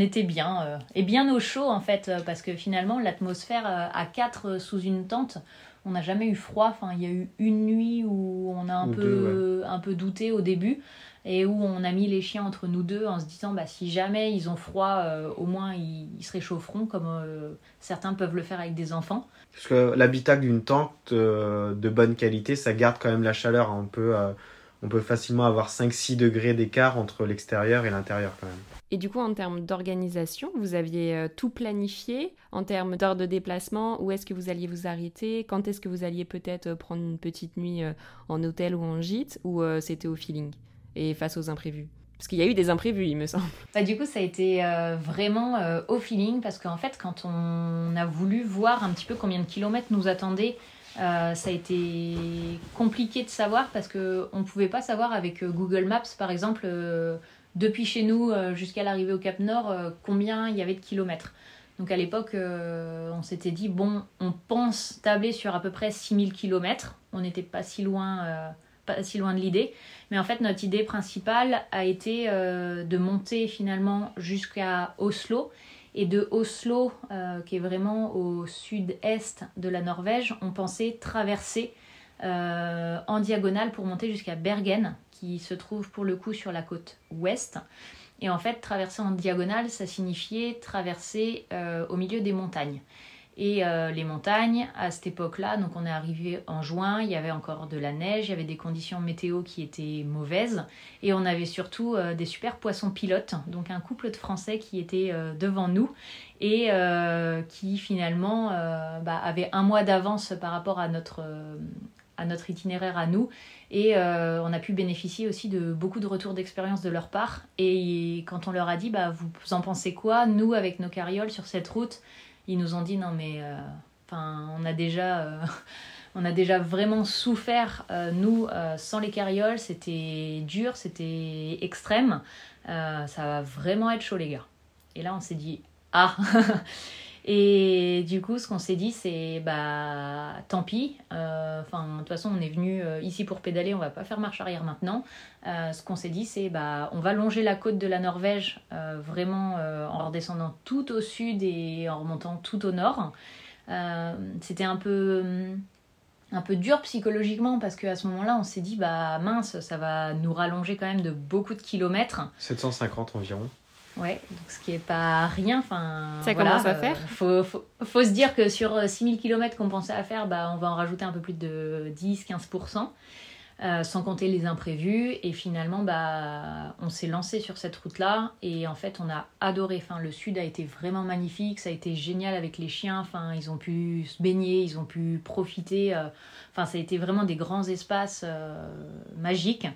était bien euh, et bien au chaud en fait euh, parce que finalement l'atmosphère euh, à 4 sous une tente on n'a jamais eu froid. Enfin il y a eu une nuit où on a un peu un peu douté au début et où on a mis les chiens entre nous deux en se disant bah si jamais ils ont froid au moins ils, se réchaufferont comme certains peuvent le faire avec des enfants. Parce que l'habitat d'une tente de bonne qualité ça garde quand même la chaleur on peut on peut facilement avoir 5-6 degrés d'écart entre l'extérieur et l'intérieur quand même et du coup, en termes d'organisation, vous aviez euh, tout planifié en termes d'heure de déplacement Où est-ce que vous alliez vous arrêter Quand est-ce que vous alliez peut-être euh, prendre une petite nuit euh, en hôtel ou en gîte Ou c'était au feeling et face aux imprévus? Parce qu'il y a eu des imprévus, il me semble. Bah, du coup, ça a été vraiment au feeling parce qu'en fait, quand on a voulu voir un petit peu combien de kilomètres nous attendaient, ça a été compliqué de savoir parce qu'on ne pouvait pas savoir avec Google Maps, par exemple, depuis chez nous jusqu'à l'arrivée au Cap Nord, combien il y avait de kilomètres. Donc à l'époque, on s'était dit, bon, on pense tabler sur à peu près 6000 kilomètres. On n'était pas si loin pas si loin de l'idée. Mais en fait, notre idée principale a été euh, de monter finalement jusqu'à Oslo. Et de Oslo, euh, qui est vraiment au sud-est de la Norvège, on pensait traverser euh, en diagonale pour monter jusqu'à Bergen, qui se trouve pour le coup sur la côte ouest. Et en fait, traverser en diagonale, ça signifiait traverser au milieu des montagnes et euh, les montagnes à cette époque-là. Donc on est arrivé en juin, il y avait encore de la neige, il y avait des conditions météo qui étaient mauvaises et on avait surtout euh, des super poissons pilotes, donc un couple de Français qui était euh, devant nous et qui finalement bah, avait un mois d'avance par rapport à notre, à notre itinéraire à nous et on a pu bénéficier aussi de beaucoup de retours d'expérience de leur part. Et quand on leur a dit bah, vous en pensez quoi nous avec nos carrioles sur cette route ils nous ont dit non mais euh, on a déjà euh, on a déjà vraiment souffert euh, nous sans les carrioles. C'était dur c'était extrême. Ça va vraiment être chaud les gars. Et là on s'est dit ah Et du coup, ce qu'on s'est dit, c'est bah tant pis. Enfin, de toute façon, on est venu ici pour pédaler, on va pas faire marche arrière maintenant. ce qu'on s'est dit, c'est bah on va longer la côte de la Norvège, vraiment en redescendant tout au sud et en remontant tout au nord. C'était un peu un peu dur psychologiquement parce qu'à ce moment-là, on s'est dit bah mince, ça va nous rallonger quand même de beaucoup de kilomètres. 750 environ. Ouais, donc ce qui est pas rien. Enfin, ça commence à faire. Euh, faut, faut, se dire que sur 6000 euh, km qu'on pensait à faire, bah, on va en rajouter un peu plus de 10-15%, euh, sans compter les imprévus. Et finalement, bah, on s'est lancé sur cette route-là et en fait, on a adoré. Enfin, le sud a été vraiment magnifique, ça a été génial avec les chiens. Enfin, ils ont pu se baigner, ils ont pu profiter. Enfin, ça a été vraiment des grands espaces magiques.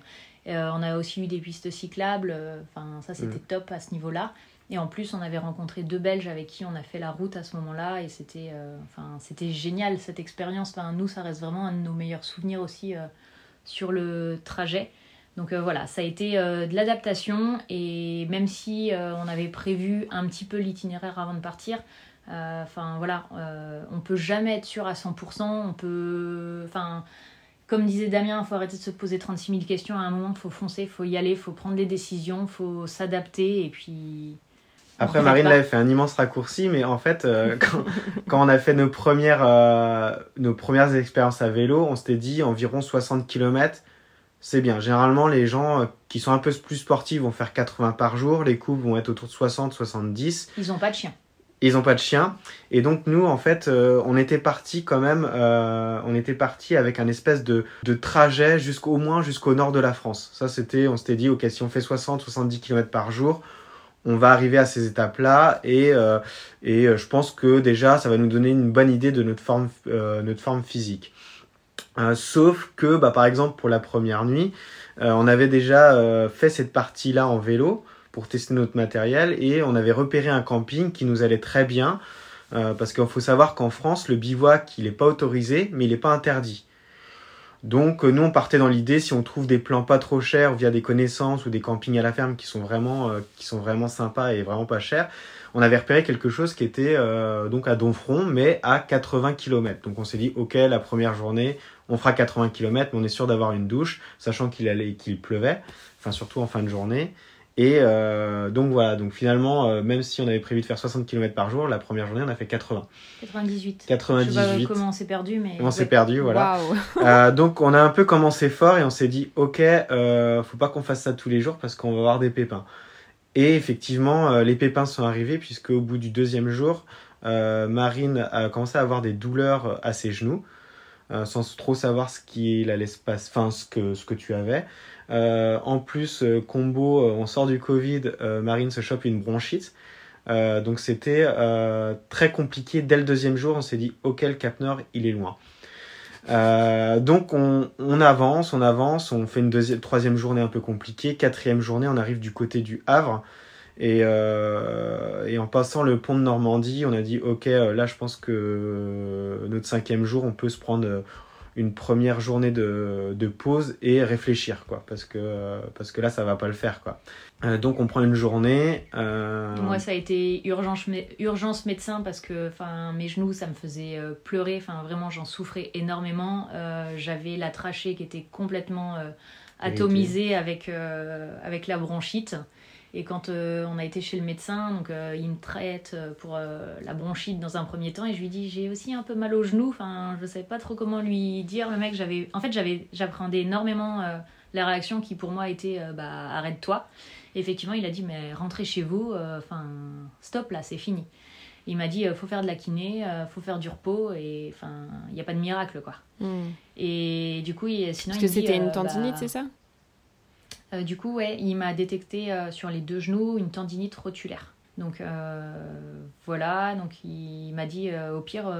Euh, on a aussi eu des pistes cyclables. Euh, enfin, ça, c'était mm. top à ce niveau-là. Et en plus, on avait rencontré deux Belges avec qui on a fait la route à ce moment-là. Et c'était euh, enfin, c'était génial cette expérience. Enfin, nous, ça reste vraiment un de nos meilleurs souvenirs aussi sur le trajet. Donc voilà, ça a été de l'adaptation. Et même si on avait prévu un petit peu l'itinéraire avant de partir, enfin voilà, on peut jamais être sûr à 100%. On peut. Enfin comme disait Damien, il faut arrêter de se poser 36 000 questions. À un moment, il faut foncer, il faut y aller, il faut prendre des décisions, il faut s'adapter et puis. Après, Marine là, fait un immense raccourci, mais en fait, euh, quand, on a fait nos premières, euh, nos premières expériences à vélo, on s'était dit environ 60 km, c'est bien. Généralement, les gens euh, qui sont un peu plus sportifs vont faire 80 par jour, les couples vont être autour de 60-70. Ils n'ont pas de chien ils n'ont pas de chien. Et donc nous, en fait, euh, on était parti quand même, euh, on était parti avec un espèce de, de trajet jusqu'au moins jusqu'au nord de la France. Ça, c'était, on s'était dit, ok, si on fait 60-70 km par jour, on va arriver à ces étapes-là et, euh, et je pense que déjà, ça va nous donner une bonne idée de notre forme, notre forme physique. sauf que, bah, par exemple, pour la première nuit, on avait déjà fait cette partie-là en vélo pour tester notre matériel et on avait repéré un camping qui nous allait très bien euh, parce qu'il faut savoir qu'en France, le bivouac, il n'est pas autorisé, mais il n'est pas interdit. Donc euh, nous, on partait dans l'idée, si on trouve des plans pas trop chers via des connaissances ou des campings à la ferme qui sont vraiment, euh, qui sont vraiment sympas et vraiment pas chers, on avait repéré quelque chose qui était donc à Donfront, mais à 80 km. Donc on s'est dit, ok, la première journée, on fera 80 km, mais on est sûr d'avoir une douche, sachant qu'il allait, qu'il pleuvait, enfin surtout en fin de journée. Et euh, donc voilà, donc finalement, euh, même si on avait prévu de faire 60 km par jour, la première journée on a fait 80. 98. 98. Je sais pas comment on s'est perdu, mais. On s'est perdu, voilà. euh, donc on a un peu commencé fort et on s'est dit, ok, euh, faut pas qu'on fasse ça tous les jours parce qu'on va avoir des pépins. Et effectivement, euh, les pépins sont arrivés puisque au bout du deuxième jour, Marine a commencé à avoir des douleurs à ses genoux, sans trop savoir ce qu'il allait se passer, enfin ce que, ce que tu avais. Euh, en plus, euh, combo, euh, on sort du Covid, Marine se chope une bronchite. donc c'était très compliqué. Dès le deuxième jour, on s'est dit, ok, le Cap Nord, il est loin. Donc on, avance, on avance, on fait une deuxième, troisième journée un peu compliquée, quatrième journée, on arrive du côté du Havre. Et, et en passant le pont de Normandie, on a dit ok, là je pense que notre cinquième jour, on peut se prendre une première journée de, de, pause et réfléchir quoi parce que parce que là ça va pas le faire quoi. Euh, donc on prend une journée euh... moi ça a été urgence urgence médecin parce que enfin mes genoux ça me faisait euh, pleurer. Enfin vraiment j'en souffrais énormément. Euh, j'avais la trachée qui était complètement atomisée avec avec la bronchite et quand euh, on a été chez le médecin, donc euh, il me traite euh, pour la bronchite dans un premier temps et je lui dis j'ai aussi un peu mal au genou. Enfin, je savais pas trop comment lui dire. Le mec, j'avais, en fait, j'avais, j'appréhendais énormément la réaction qui pour moi était bah arrête-toi. Effectivement, il a dit mais rentrez chez vous. Enfin, stop là, c'est fini. Il m'a dit faut faire de la kiné, faut faire du repos et enfin il n'y a pas de miracle quoi. Hmm. Et du coup, il, sinon parce que c'était une tendinite, bah, c'est ça? Euh, du coup, ouais, il m'a détecté euh, sur les deux genoux une tendinite rotulaire. Donc euh, voilà, donc il m'a dit au pire,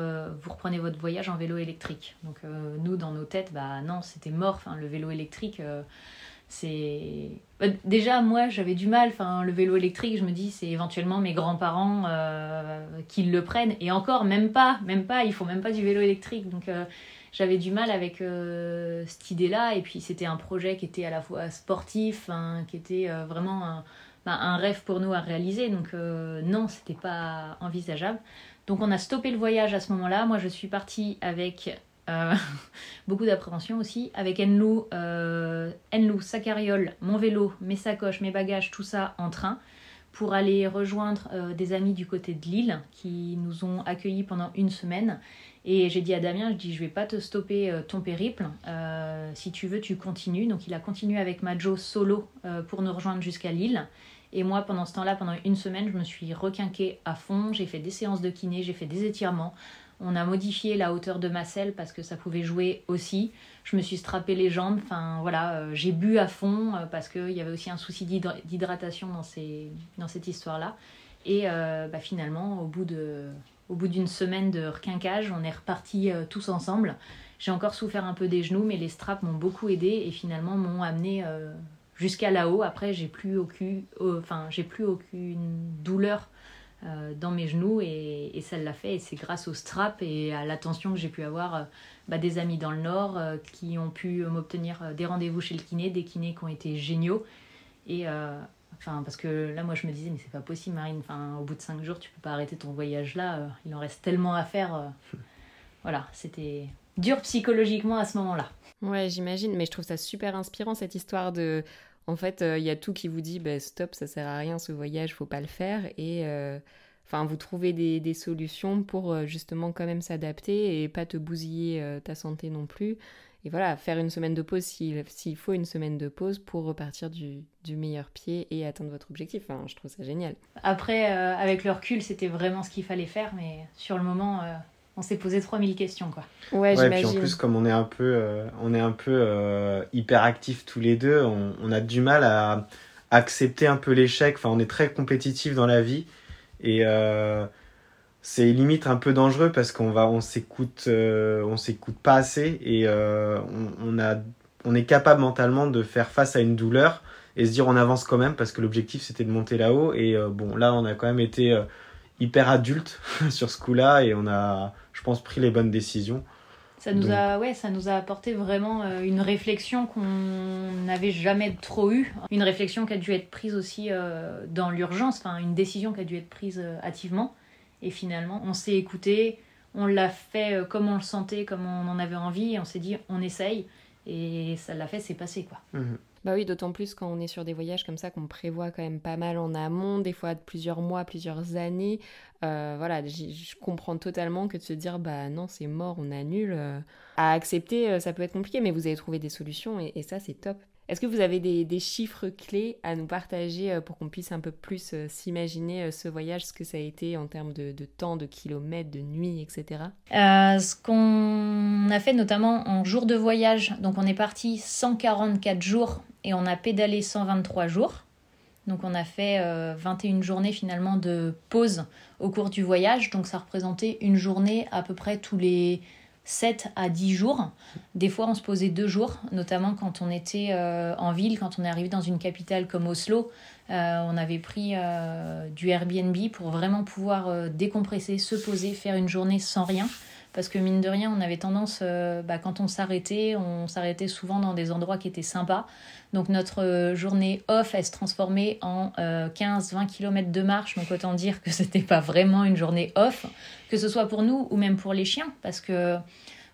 vous reprenez votre voyage en vélo électrique. Donc nous, dans nos têtes, bah non, c'était mort. Le vélo électrique, c'est bah, déjà moi j'avais du mal. Le vélo électrique, je me dis c'est éventuellement mes grands-parents qui le prennent. Et encore, même pas, même pas. Il faut même pas du vélo électrique. Donc j'avais du mal avec euh, cette idée-là. Et puis c'était un projet qui était à la fois sportif, hein, qui était euh, vraiment un, bah, un, rêve pour nous à réaliser. Donc euh, non, c'était pas envisageable. Donc on a stoppé le voyage à ce moment-là. Moi je suis partie avec beaucoup d'appréhension aussi, avec Enlou, Enlou, sa carriole, mon vélo, mes sacoches, mes bagages, tout ça en train pour aller rejoindre des amis du côté de Lille qui nous ont accueillis pendant une semaine et j'ai dit à Damien, je dis, je vais pas te stopper euh, ton périple. Euh, si tu veux, tu continues. Donc il a continué avec Majo solo euh, pour nous rejoindre jusqu'à Lille. Et moi, pendant ce temps-là, pendant une semaine, je me suis requinquée à fond. J'ai fait des séances de kiné, j'ai fait des étirements. On a modifié la hauteur de ma selle parce que ça pouvait jouer aussi. Je me suis strappé les jambes. Enfin voilà, j'ai bu à fond parce qu'il y avait aussi un souci d'hydratation dans, cette histoire-là. Et bah, finalement, au bout de au bout d'une semaine de requinquage, on est repartis euh, tous ensemble. J'ai encore souffert un peu des genoux, mais les straps m'ont beaucoup aidé et finalement m'ont amené euh, jusqu'à là-haut. Après, j'ai plus aucune, plus aucune douleur euh, dans mes genoux et, ça l'a fait. Et c'est grâce aux straps et à l'attention que j'ai pu avoir bah, des amis dans le Nord qui ont pu m'obtenir des rendez-vous chez le kiné, des kinés qui ont été géniaux. Et Enfin, parce que là, moi, je me disais, mais c'est pas possible, Marine. Enfin, au bout de cinq jours, tu peux pas arrêter ton voyage là. Euh, il en reste tellement à faire. Euh. voilà, c'était dur psychologiquement à ce moment-là. Ouais, j'imagine. Mais je trouve ça super inspirant cette histoire de. En fait, euh, il y a tout qui vous dit, bah, stop, ça sert à rien ce voyage, faut pas le faire. Et enfin, vous trouvez des, des, solutions pour justement quand même s'adapter et pas te bousiller ta santé non plus et voilà, faire une semaine de pause s'il faut une semaine de pause pour repartir du, du, meilleur pied et atteindre votre objectif. Enfin, je trouve ça génial. Après, euh, avec le recul, c'était vraiment ce qu'il fallait faire, mais sur le moment, euh, on s'est posé 3000 questions. Quoi. Ouais, ouais puis en plus, comme on est un peu, euh, on est un peu hyper actifs tous les deux, on, on, a du mal à accepter un peu l'échec. Enfin, on est très compétitif dans la vie. Et c'est limite un peu dangereux parce qu'on va on s'écoute euh, on s'écoute pas assez et euh, on, on, a on est capable mentalement de faire face à une douleur et se dire on avance quand même parce que l'objectif c'était de monter là-haut et euh, bon là on a quand même été hyper adulte sur ce coup-là et on a je pense pris les bonnes décisions. Ça nous a ouais ça nous a apporté vraiment une réflexion qu'on n'avait jamais trop eu une réflexion qui a dû être prise aussi dans l'urgence enfin une décision qui a dû être prise hâtivement et finalement, on s'est écouté, on l'a fait euh, comme on le sentait, comme on en avait envie, et on s'est dit, on essaye. Et ça l'a fait, c'est passé, quoi. Mhm. Bah oui, d'autant plus quand on est sur des voyages comme ça qu'on prévoit quand même pas mal en amont, des fois de plusieurs mois, plusieurs années. Euh, voilà, je comprends totalement que de se dire bah non, c'est mort, on annule. Euh, à accepter, ça peut être compliqué, mais vous avez trouvé des solutions et ça c'est top. Est-ce que vous avez des, chiffres clés à nous partager euh, pour qu'on puisse un peu plus euh, s'imaginer euh, ce voyage, ce que ça a été en termes de, temps, de kilomètres, de nuits, etc. ce qu'on a fait notamment en jour de voyage, donc on est parti 144 jours et on a pédalé 123 jours. Donc on a fait 21 journées finalement de pause au cours du voyage, donc ça représentait une journée à peu près tous les 7 à 10 jours. Des fois, on se posait deux jours, notamment quand on était euh, en ville, quand on est arrivé dans une capitale comme Oslo. Euh, on avait pris euh, du Airbnb pour vraiment pouvoir décompresser, se poser, faire une journée sans rien. Parce que mine de rien, on avait tendance, bah, quand on s'arrêtait, on s'arrêtait souvent dans des endroits qui étaient sympas. Donc notre journée off, elle se transformait en 15-20 km de marche. Donc autant dire que c'était pas vraiment une journée off, que ce soit pour nous ou même pour les chiens. Parce que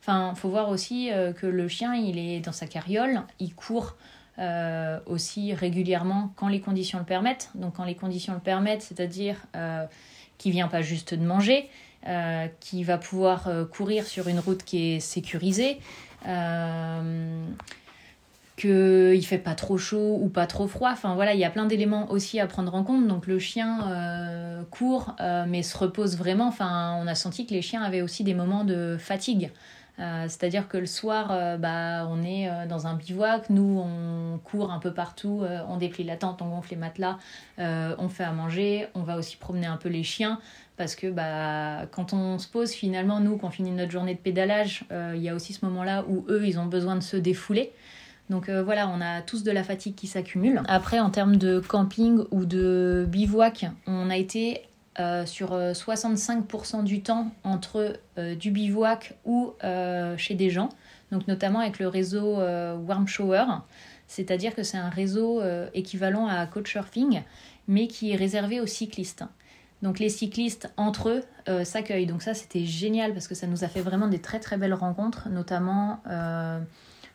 Enfin, faut voir aussi euh, que le chien, il est dans sa carriole, il court euh, aussi régulièrement quand les conditions le permettent. Donc, quand les conditions le permettent, c'est-à-dire euh, qu'il vient pas juste de manger, euh, qu'il va pouvoir courir sur une route qui est sécurisée, qu'il ne fait pas trop chaud ou pas trop froid. Enfin voilà, il y a plein d'éléments aussi à prendre en compte. Donc le chien court mais se repose vraiment. Enfin, on a senti que les chiens avaient aussi des moments de fatigue. Euh, c'est-à-dire que le soir, euh, bah, on est euh, dans un bivouac, nous on court un peu partout, on déplie la tente, on gonfle les matelas, on fait à manger, on va aussi promener un peu les chiens parce que bah, quand on se pose finalement, nous, quand on finit notre journée de pédalage, il y a aussi ce moment-là où eux, ils ont besoin de se défouler. Donc voilà, on a tous de la fatigue qui s'accumule. Après, en termes de camping ou de bivouac, on a été euh, sur 65% euh, du temps entre euh, du bivouac ou chez des gens, donc notamment avec le réseau Warm Shower, c'est-à-dire que c'est un réseau équivalent à Couchsurfing, mais qui est réservé aux cyclistes. Donc les cyclistes entre eux s'accueillent. Donc ça c'était génial parce que ça nous a fait vraiment des très très belles rencontres, notamment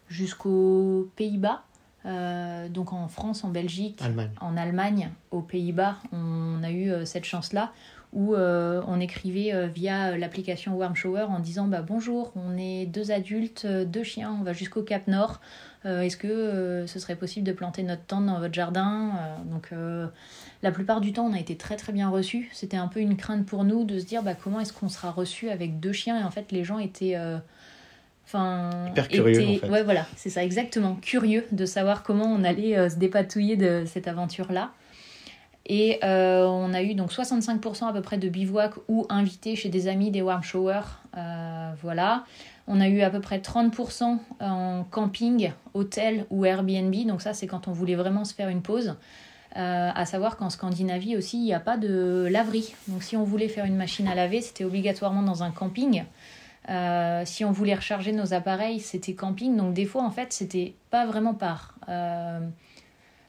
jusqu'aux Pays-Bas. Euh, donc en France, en Belgique, en Allemagne, aux Pays-Bas, on a eu euh, cette chance-là où euh, on écrivait via l'application Warm Shower en disant bah, bonjour, on est deux adultes, deux chiens, on va jusqu'au Cap Nord. Est-ce que ce serait possible de planter notre tente dans votre jardin Donc la plupart du temps, on a été très très bien reçus. C'était un peu une crainte pour nous de se dire bah, comment est-ce qu'on sera reçu avec deux chiens? Et en fait, les gens étaient Enfin, Hyper curieux. Ouais, voilà, c'est ça, exactement. Curieux de savoir comment on allait euh, se dépatouiller de cette aventure-là. Et euh, on a eu donc 65% à peu près de bivouac ou invités chez des amis des warm showers. Euh, voilà. On a eu à peu près 30% en camping, hôtel ou Airbnb. Donc ça, c'est quand on voulait vraiment se faire une pause. à savoir qu'en Scandinavie aussi, il n'y a pas de laverie. Donc si on voulait faire une machine à laver, c'était obligatoirement dans un camping. Euh, si on voulait recharger nos appareils, c'était camping. Donc des fois, en fait, c'était pas vraiment par, euh,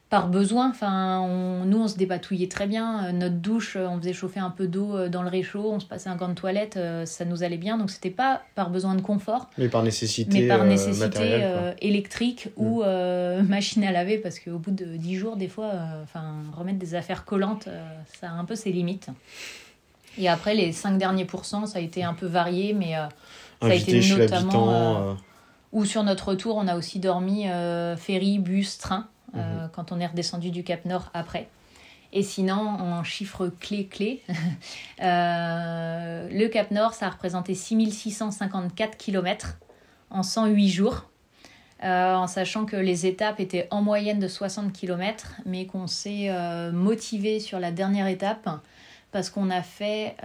par besoin. Enfin, nous, on se dépatouillait très bien. Euh, notre douche, on faisait chauffer un peu d'eau dans le réchaud, on se passait un gant de toilette, ça nous allait bien. Donc c'était pas par besoin de confort. Mais par nécessité, mais par nécessité électrique ou mm. machine à laver. Parce qu'au bout de 10 jours, des fois, enfin remettre des affaires collantes, ça a un peu ses limites. Et après, les 5 derniers pourcents, ça a été un peu varié, mais euh, ça a été notamment. Euh, euh. Ou sur notre retour, on a aussi dormi ferry, bus, train, mhm. quand on est redescendu du Cap Nord après. Et sinon, en chiffre clé-clé, le Cap Nord, ça a représenté 6654 km en 108 jours. en sachant que les étapes étaient en moyenne de 60 km, mais qu'on s'est motivé sur la dernière étape parce qu'on a fait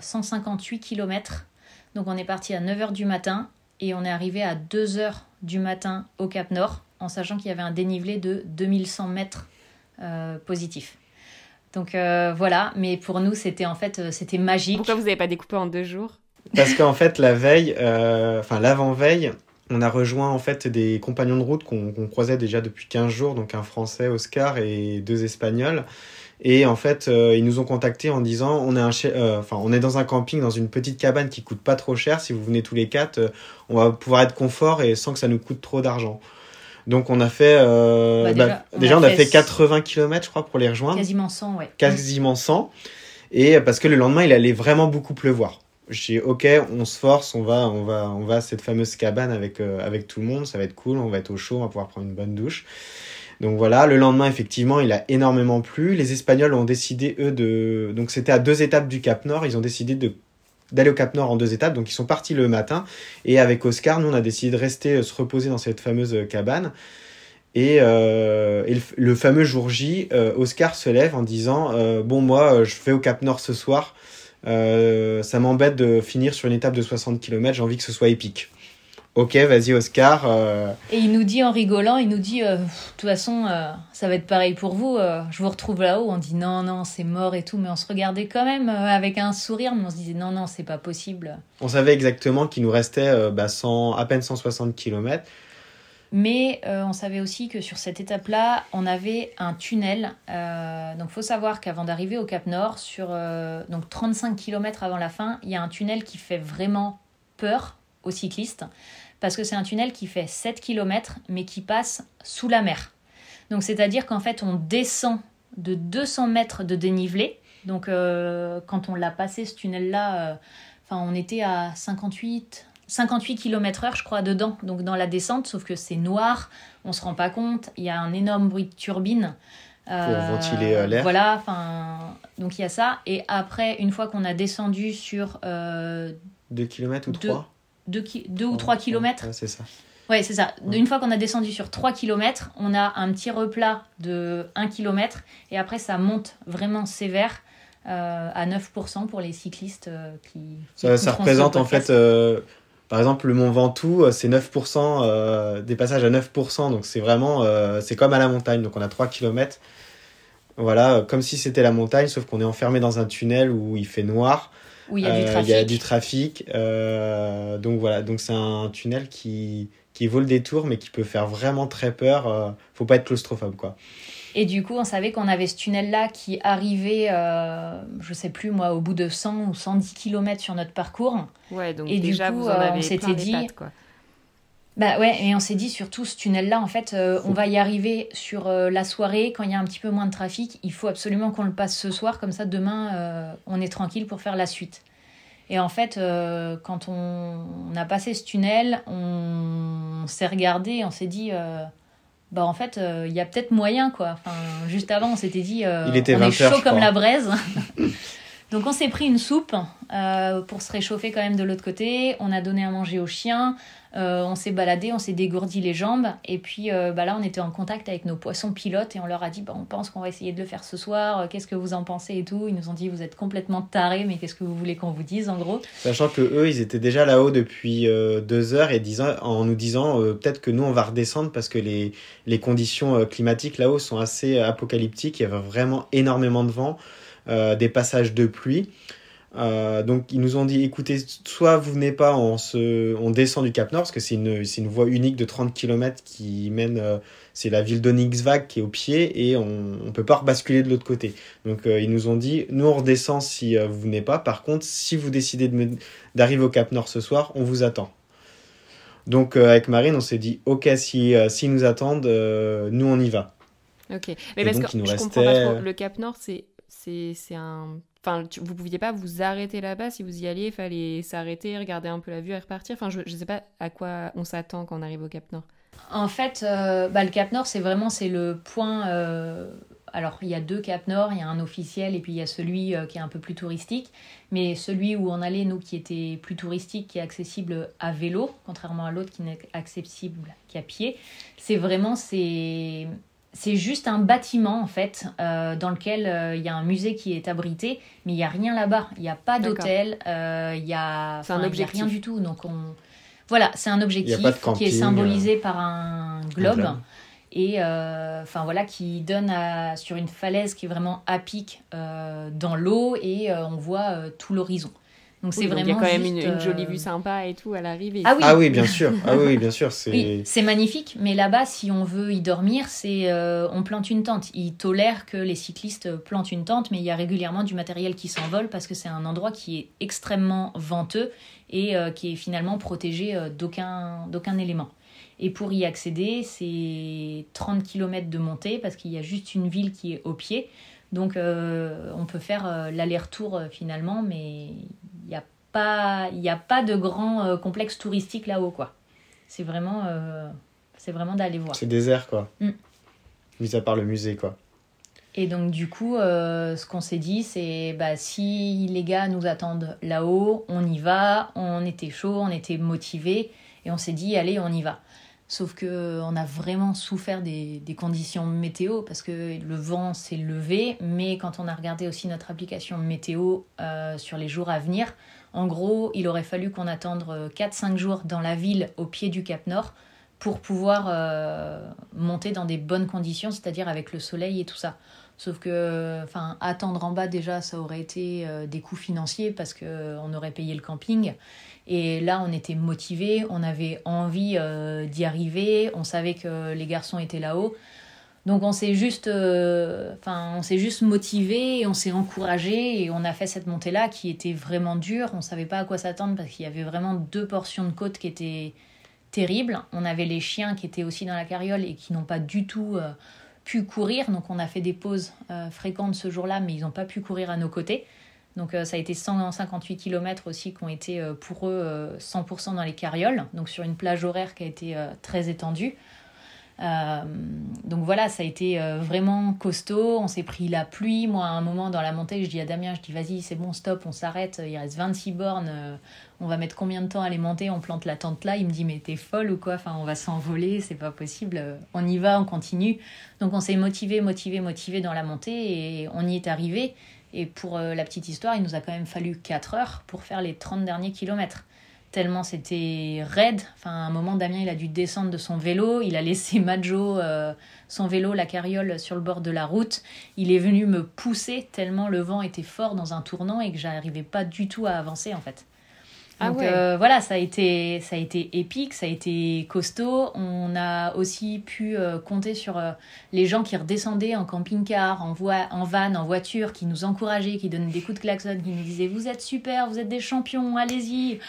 158 euh, km. Donc on est parti à 9h du matin et on est arrivé à 2h du matin au Cap Nord en sachant qu'il y avait un dénivelé de 2100 mètres euh, positif. Donc euh, voilà, mais pour nous c'était en fait c'était magique. Pourquoi vous n'avez pas découpé en deux jours? Parce qu'en fait la veille, enfin l'avant-veille, on a rejoint en fait des compagnons de route qu'on croisait déjà depuis 15 jours, donc un Français, Oscar, et deux Espagnols. Et en fait, euh, ils nous ont contactés en disant on est, un euh, on est dans un camping, dans une petite cabane qui coûte pas trop cher. Si vous venez tous les quatre, euh, on va pouvoir être confort et sans que ça nous coûte trop d'argent. Donc on a fait bah, bah, déjà, on, a, fait, 80 km je crois pour les rejoindre. Quasiment 100 ouais. Quasiment 100 et parce que le lendemain il allait vraiment beaucoup pleuvoir. J'ai dit OK, on se force, on va on va on va à cette fameuse cabane avec avec tout le monde, ça va être cool, on va être au chaud, on va pouvoir prendre une bonne douche. Donc voilà, le lendemain, effectivement, il a énormément plu. Les Espagnols ont décidé, eux, de... Donc c'était à deux étapes du Cap Nord. Ils ont décidé d'aller au Cap Nord en deux étapes. Donc ils sont partis le matin. Et avec Oscar, nous, on a décidé de rester euh, se reposer dans cette fameuse euh, cabane. Et, euh, le, fameux jour J, Oscar se lève en disant Bon, moi, je vais au Cap Nord ce soir. ça m'embête de finir sur une étape de 60 km, j'ai envie que ce soit épique. Ok, vas-y Oscar. Euh. Et il nous dit en rigolant, il nous dit, euh, de toute façon, euh, ça va être pareil pour vous, je vous retrouve là-haut. On dit non, non, c'est mort et tout, mais on se regardait quand même avec un sourire, mais on se disait non, non, c'est pas possible. On savait exactement qu'il nous restait bah, à peine 160 km. Mais on savait aussi que sur cette étape-là, on avait un tunnel. donc il faut savoir qu'avant d'arriver au Cap Nord, sur donc 35 km avant la fin, il y a un tunnel qui fait vraiment peur aux cyclistes parce que c'est un tunnel qui fait 7 km mais qui passe sous la mer. Donc c'est-à-dire qu'en fait on descend de 200 mètres de dénivelé. Donc euh, quand on l'a passé ce tunnel-là, euh, enfin on était à 58, 58 km heure je crois dedans, donc dans la descente, sauf que c'est noir, on se rend pas compte, il y a un énorme bruit de turbine. Euh, Pour ventiler l'air. Voilà, enfin, donc il y a ça. Et après, une fois qu'on a descendu sur... 2 km ou 3 2, ou 3 km. c'est ça. Ouais, c'est ça. Une fois qu'on a descendu sur 3 km, on a un petit replat de 1 km et après ça monte vraiment sévère euh, à 9% pour les cyclistes euh, qui. Ça, ça représente en fait, euh, par exemple, le Mont Ventoux, c'est 9%, des passages à 9%, donc c'est vraiment, c'est comme à la montagne, donc on a 3 km. Voilà, comme si c'était la montagne, sauf qu'on est enfermé dans un tunnel où il fait noir. Où il y a du trafic. Il y a du trafic. donc voilà, donc c'est un tunnel qui, qui vaut le détour, mais qui peut faire vraiment très peur. Euh, faut pas être claustrophobe, quoi. Et du coup, on savait qu'on avait ce tunnel-là qui arrivait, euh, je sais plus moi, au bout de 100 ou 110 km sur notre parcours. Ouais, donc et déjà, du coup, vous en avez on s'était dit. quoi. Bah ouais, et on s'est dit surtout ce tunnel-là, en fait, on va y arriver sur la soirée quand il y a un petit peu moins de trafic. Il faut absolument qu'on le passe ce soir, comme ça demain on est tranquille pour faire la suite. Et en fait, euh, quand on, a passé ce tunnel, on, s'est regardé, on s'est dit, euh, bah en fait, euh, il y a peut-être moyen, quoi. Enfin, juste avant, on s'était dit, il était on est chaud comme la braise. Donc on s'est pris une soupe pour se réchauffer quand même de l'autre côté. On a donné à manger aux chiens. Euh, on s'est baladé, on s'est dégourdi les jambes. Et puis euh, bah là, on était en contact avec nos poissons pilotes et on leur a dit bah, on pense qu'on va essayer de le faire ce soir. Euh, qu'est-ce que vous en pensez et tout Ils nous ont dit vous êtes complètement tarés, mais qu'est-ce que vous voulez qu'on vous dise en gros? Sachant que eux, ils étaient déjà là-haut depuis deux heures et disant, en nous disant peut-être que nous, on va redescendre parce que les, les conditions climatiques là-haut sont assez apocalyptiques. Il y avait vraiment énormément de vent, des passages de pluie. Euh, donc ils nous ont dit écoutez, soit vous venez pas, on, se, on descend du Cap Nord, parce que c'est une, une voie unique de 30 km qui mène, euh, c'est la ville d'Onyxvag qui est au pied, et on ne peut pas rebasculer de l'autre côté. Donc euh, ils nous ont dit nous on redescend si vous venez pas, par contre si vous décidez d'arriver au Cap Nord ce soir, on vous attend. Donc avec Marine, on s'est dit ok, si, si nous attendent, nous on y va. Ok, mais parce que je comprends pas trop, le Cap Nord c'est un Enfin, vous pouviez pas vous arrêter là-bas si vous y alliez, il fallait s'arrêter, regarder un peu la vue et repartir. Enfin, je, ne sais pas à quoi on s'attend quand on arrive au Cap Nord. En fait, euh, bah, le Cap Nord, c'est vraiment c'est le point. Euh, alors, il y a deux Cap Nord, il y a un officiel et puis il y a celui euh, qui est un peu plus touristique. Mais celui où on allait, nous, qui était plus touristique, qui est accessible à vélo, contrairement à l'autre qui n'est accessible qu'à pied, c'est vraiment c'est c'est juste un bâtiment en fait euh, dans lequel euh, il y a un musée qui est abrité, mais il n'y a rien là-bas. Il n'y a pas d'hôtel, euh, il y a, un objectif. rien du tout. Donc on, voilà, c'est un objectif qui est symbolisé par un globe, et enfin voilà qui donne sur une falaise qui est vraiment à pic dans l'eau et on voit tout l'horizon. Donc c'est vraiment. Il y a quand même une, jolie vue euh, sympa et tout à l'arrivée. Ah oui. ah oui, bien sûr. Ah oui, bien sûr. C'est c'est magnifique, mais là-bas, si on veut y dormir, c'est euh, on plante une tente. Ils tolèrent que les cyclistes plantent une tente, mais il y a régulièrement du matériel qui s'envole parce que c'est un endroit qui est extrêmement venteux et euh, qui est finalement protégé d'aucun d'aucun élément. Et pour y accéder, c'est 30 km de montée parce qu'il y a juste une ville qui est au pied. Donc on peut faire l'aller-retour finalement, mais pas, il n'y a pas de grand euh, complexe touristique là-haut, quoi. C'est vraiment, euh, c'est vraiment d'aller voir. C'est désert, quoi. Mm. Mis à part le musée, quoi. Et donc, du coup, euh, ce qu'on s'est dit, c'est bah, si les gars nous attendent là-haut, on y va. On était chaud, on était motivé. Et on s'est dit, allez, on y va. Sauf que on a vraiment souffert des, conditions météo parce que le vent s'est levé, mais quand on a regardé aussi notre application météo euh, sur les jours à venir, en gros, il aurait fallu qu'on attende 4-5 jours dans la ville au pied du Cap Nord pour pouvoir euh, monter dans des bonnes conditions, c'est-à-dire avec le soleil et tout ça. Sauf que, attendre en bas déjà, ça aurait été euh, des coûts financiers parce qu'on aurait payé le camping. Et là, on était motivés, on avait envie euh, d'y arriver, on savait que les garçons étaient là-haut. Donc on s'est juste, euh, enfin, on s'est juste motivé, on s'est encouragé et on a fait cette montée-là qui était vraiment dure. On savait pas à quoi s'attendre parce qu'il y avait vraiment deux portions de côte qui étaient terribles. On avait les chiens qui étaient aussi dans la carriole et qui n'ont pas du tout euh, pu courir. Donc on a fait des pauses fréquentes ce jour-là, mais ils n'ont pas pu courir à nos côtés. Donc euh, ça a été 158 km aussi qui ont été euh, pour eux 100% euh, dans les carrioles, donc sur une plage horaire qui a été très étendue. donc voilà, ça a été vraiment costaud. On s'est pris la pluie. Moi, à un moment dans la montée, je dis à Damien, je dis vas-y, c'est bon, stop, on s'arrête. Il reste 26 bornes. on va mettre combien de temps à les monter? On plante la tente là. Il me dit mais t'es folle ou quoi? Enfin, on va s'envoler, c'est pas possible. On y va, on continue. Donc on s'est motivé, motivé, motivé dans la montée et on y est arrivé. Et pour euh, la petite histoire, il nous a quand même fallu 4 heures pour faire les 30 derniers kilomètres. Tellement c'était raide. Enfin, à un moment, Damien, il a dû descendre de son vélo. Il a laissé Majo, euh, son vélo, la carriole, sur le bord de la route. Il est venu me pousser tellement le vent était fort dans un tournant et que j'arrivais pas du tout à avancer, en fait. Ah Donc euh, voilà, ça a, été, ça a été épique, ça a été costaud. On a aussi pu euh, compter sur euh, les gens qui redescendaient en camping-car, en, en van, en voiture, qui nous encourageaient, qui donnaient des coups de klaxon, qui nous disaient Vous êtes super, vous êtes des champions, allez-y.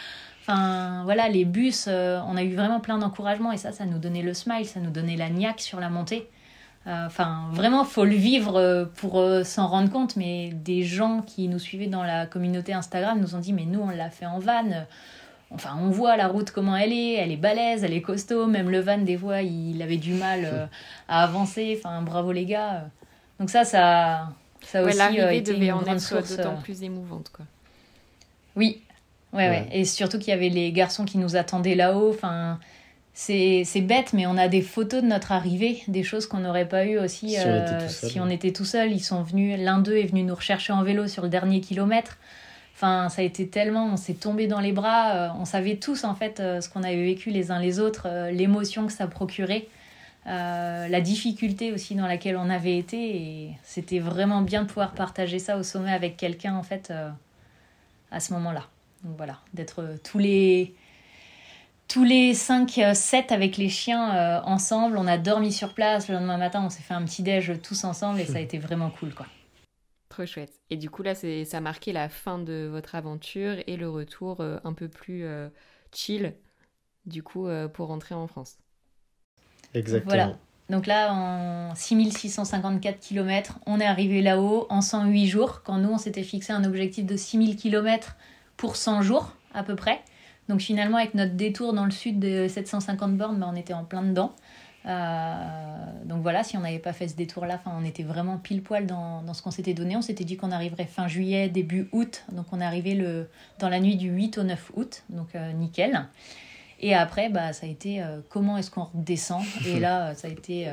Enfin voilà, les bus, on a eu vraiment plein d'encouragements et ça, ça nous donnait le smile, ça nous donnait la niaque sur la montée. Euh, enfin, vraiment, faut le vivre euh, pour euh, s'en rendre compte. Mais des gens qui nous suivaient dans la communauté Instagram nous ont dit Mais nous, on l'a fait en van. Enfin, on voit la route comment elle est. Elle est balèze, elle est costaud. Même le van, des fois, il avait du mal à avancer. Enfin, bravo les gars. Donc, ça, ça, ça aussi été une grande source. d'autant plus émouvante, quoi. Oui, ouais, ouais. Et surtout qu'il y avait les garçons qui nous attendaient là-haut. Enfin c'est bête, mais on a des photos de notre arrivée, des choses qu'on n'aurait pas eu aussi si, on euh, était tout seul. Ils sont venus, l'un d'eux est venu nous rechercher en vélo sur le dernier kilomètre. Enfin, ça a été tellement, on s'est tombé dans les bras. Euh, on savait tous en fait euh, ce qu'on avait vécu les uns les autres, l'émotion que ça procurait, la difficulté aussi dans laquelle on avait été. Et c'était vraiment bien de pouvoir partager ça au sommet avec quelqu'un en fait à ce moment-là. Donc voilà, d'être tous les tous les 5-7 euh, avec les chiens euh, ensemble. On a dormi sur place. Le lendemain matin, on s'est fait un petit déj tous ensemble et ça a été vraiment cool. quoi. Trop chouette. Et du coup, là, ça a marqué la fin de votre aventure et le retour euh, un peu plus chill, du coup, pour rentrer en France. Exactement. Voilà. Donc là, en 6654 km, on est arrivé là-haut en 108 jours, quand nous, on s'était fixé un objectif de 6000 km pour 100 jours, à peu près. Donc finalement, avec notre détour dans le sud de 750 bornes, ben, on était en plein dedans. Euh, donc voilà, si on n'avait pas fait ce détour-là, on était vraiment pile poil dans, dans ce qu'on s'était donné. On s'était dit qu'on arriverait fin juillet, début août. Donc on est arrivé le, dans la nuit du 8 au 9 août. Donc euh, nickel. Et après, bah, ça a été euh, comment est-ce qu'on redescend? Et là, ça a été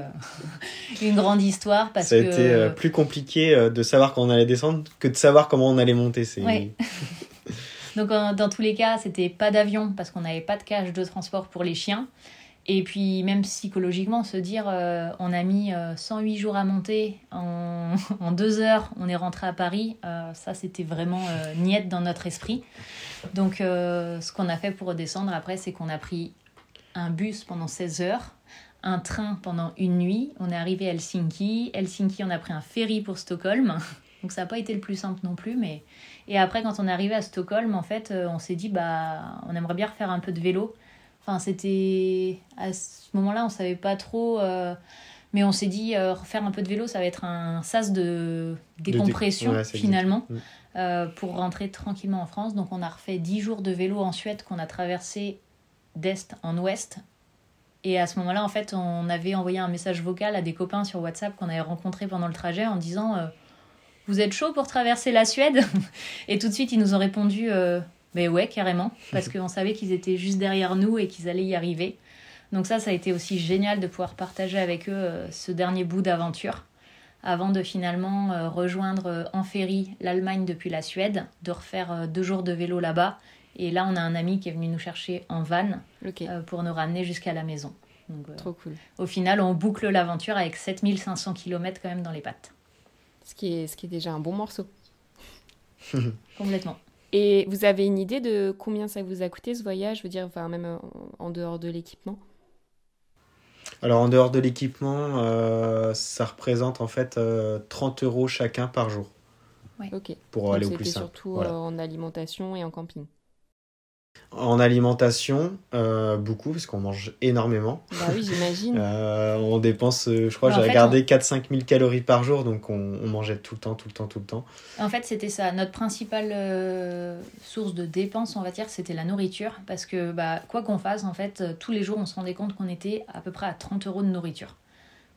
une grande histoire. Parce ça a été plus compliqué de savoir quand on allait descendre que de savoir comment on allait monter. C'est... Donc dans tous les cas, c'était pas d'avion parce qu'on n'avait pas de cage de transport pour les chiens. Et puis même psychologiquement, se dire euh, on a mis 108 euh, jours à monter, en, deux heures on est rentré à Paris, euh, ça c'était vraiment niette dans notre esprit. Donc ce qu'on a fait pour redescendre après, c'est qu'on a pris un bus pendant 16 heures, un train pendant une nuit, on est arrivé à Helsinki, Helsinki on a pris un ferry pour Stockholm. Donc ça n'a pas été le plus simple non plus, mais et après, quand on est arrivé à Stockholm, en fait, euh, on s'est dit, bah, on aimerait bien refaire un peu de vélo. Enfin, c'était. À ce moment-là, on savait pas trop. Euh, mais on s'est dit, euh, refaire un peu de vélo, ça va être un sas de décompression, finalement, mm. pour rentrer tranquillement en France. Donc, on a refait 10 jours de vélo en Suède qu'on a traversé d'est en ouest. Et à ce moment-là, en fait, on avait envoyé un message vocal à des copains sur WhatsApp qu'on avait rencontrés pendant le trajet en disant vous êtes chaud pour traverser la Suède Et tout de suite, ils nous ont répondu, euh, mais ouais, carrément, parce qu'on savait qu'ils étaient juste derrière nous et qu'ils allaient y arriver. Donc ça, ça a été aussi génial de pouvoir partager avec eux ce dernier bout d'aventure avant de finalement rejoindre en ferry l'Allemagne depuis la Suède, de refaire deux jours de vélo là-bas. Et là, on a un ami qui est venu nous chercher en van pour nous ramener jusqu'à la maison. Trop cool. Au final, on boucle l'aventure avec 7500 km quand même dans les pattes. Ce qui est, ce qui est déjà un bon morceau. Complètement. Et vous avez une idée de combien ça vous a coûté ce voyage? Je veux dire, enfin, même en dehors de l'équipement Alors, en dehors de l'équipement, euh, ça représente en fait 30 euh, euros chacun par jour. Ouais. Ok. Pour aller au plus simple. surtout euh, en alimentation et en camping. En alimentation, euh, beaucoup, parce qu'on mange énormément. Bah oui, j'imagine. Euh, on dépense, euh, je crois, j'ai regardé 4-5 000 calories par jour, donc on, mangeait tout le temps, tout le temps, tout le temps. En fait, c'était ça. Notre principale source de dépenses, on va dire, c'était la nourriture. Parce que, bah, quoi qu'on fasse, en fait, tous les jours, on se rendait compte qu'on était à peu près à 30 euros de nourriture.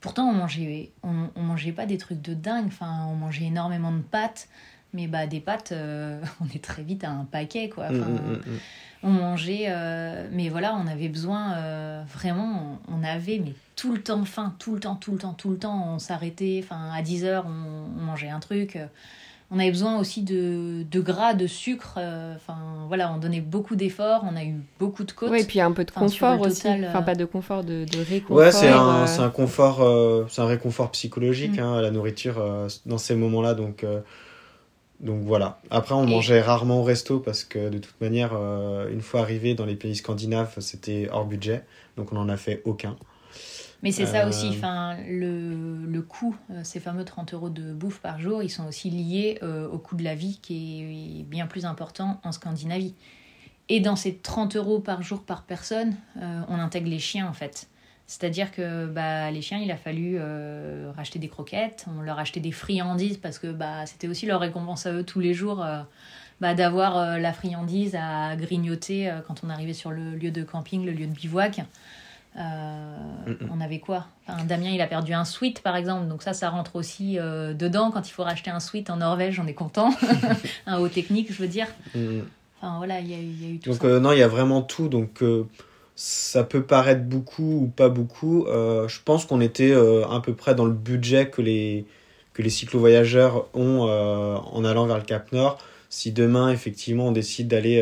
Pourtant, on mangeait, on, on mangeait pas des trucs de dingue. Enfin, on mangeait énormément de pâtes. Mais bah, des pâtes, on est très vite à un paquet, quoi. Mmh, mmh, mmh, on mangeait, euh, mais voilà, on avait besoin, euh, vraiment, on, avait mais tout le temps faim, tout le temps, tout le temps, tout le temps, on s'arrêtait, enfin à 10 heures, on, mangeait un truc. On avait besoin aussi de, de gras, de sucre, euh, enfin voilà, on donnait beaucoup d'efforts, on a eu beaucoup de côtes. Oui, et puis un peu de confort aussi, enfin pas de confort, de, de réconfort. Ouais, c'est un, un, confort, c'est un réconfort psychologique, mm. hein, la nourriture dans ces moments-là, donc donc voilà. Après, on mangeait rarement au resto parce que de toute manière, euh, une fois arrivé dans les pays scandinaves, c'était hors budget. Donc on n'en a fait aucun. Mais c'est ça aussi, euh, enfin, le, le coût, euh, ces fameux 30 euros de bouffe par jour, ils sont aussi liés au coût de la vie qui est bien plus important en Scandinavie. Et dans ces 30 euros par jour par personne, on intègre les chiens en fait. C'est-à-dire que bah, les chiens, il a fallu euh, racheter des croquettes, on leur achetait des friandises parce que bah, c'était aussi leur récompense à eux tous les jours euh, bah, d'avoir euh, la friandise à grignoter quand on arrivait sur le lieu de camping, le lieu de bivouac. On avait quoi? Damien, il a perdu un sweat par exemple, donc ça, ça rentre aussi dedans. Quand il faut racheter un sweat en Norvège, on est content. un haut technique, je veux dire. Enfin voilà, il y, a eu tout donc, non, il y a vraiment tout. Donc ça peut paraître beaucoup ou pas beaucoup. Euh, je pense qu'on était euh, à peu près dans le budget que les, que les cyclo-voyageurs ont euh, en allant vers le Cap Nord. Si demain, effectivement, on décide d'aller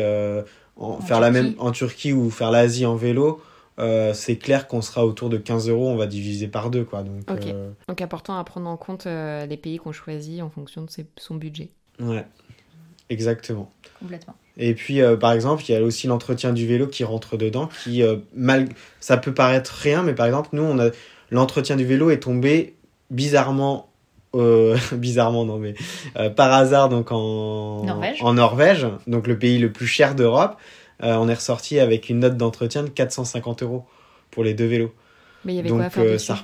faire la même en Turquie ou faire l'Asie en vélo, c'est clair qu'on sera autour de 15 euros, on va diviser par deux. Quoi. Donc, Donc important à prendre en compte les pays qu'on choisit en fonction de son budget. Ouais, exactement. Complètement. Et puis, euh, par exemple, il y a aussi l'entretien du vélo qui rentre dedans, qui, euh, mal... ça peut paraître rien, mais par exemple, nous, on a l'entretien du vélo est tombé bizarrement, euh, bizarrement, non, mais par hasard, donc en Norvège. en Norvège, donc le pays le plus cher d'Europe. on est ressorti avec une note d'entretien de 450 euros pour les deux vélos. Mais il y avait quoi à faire ça...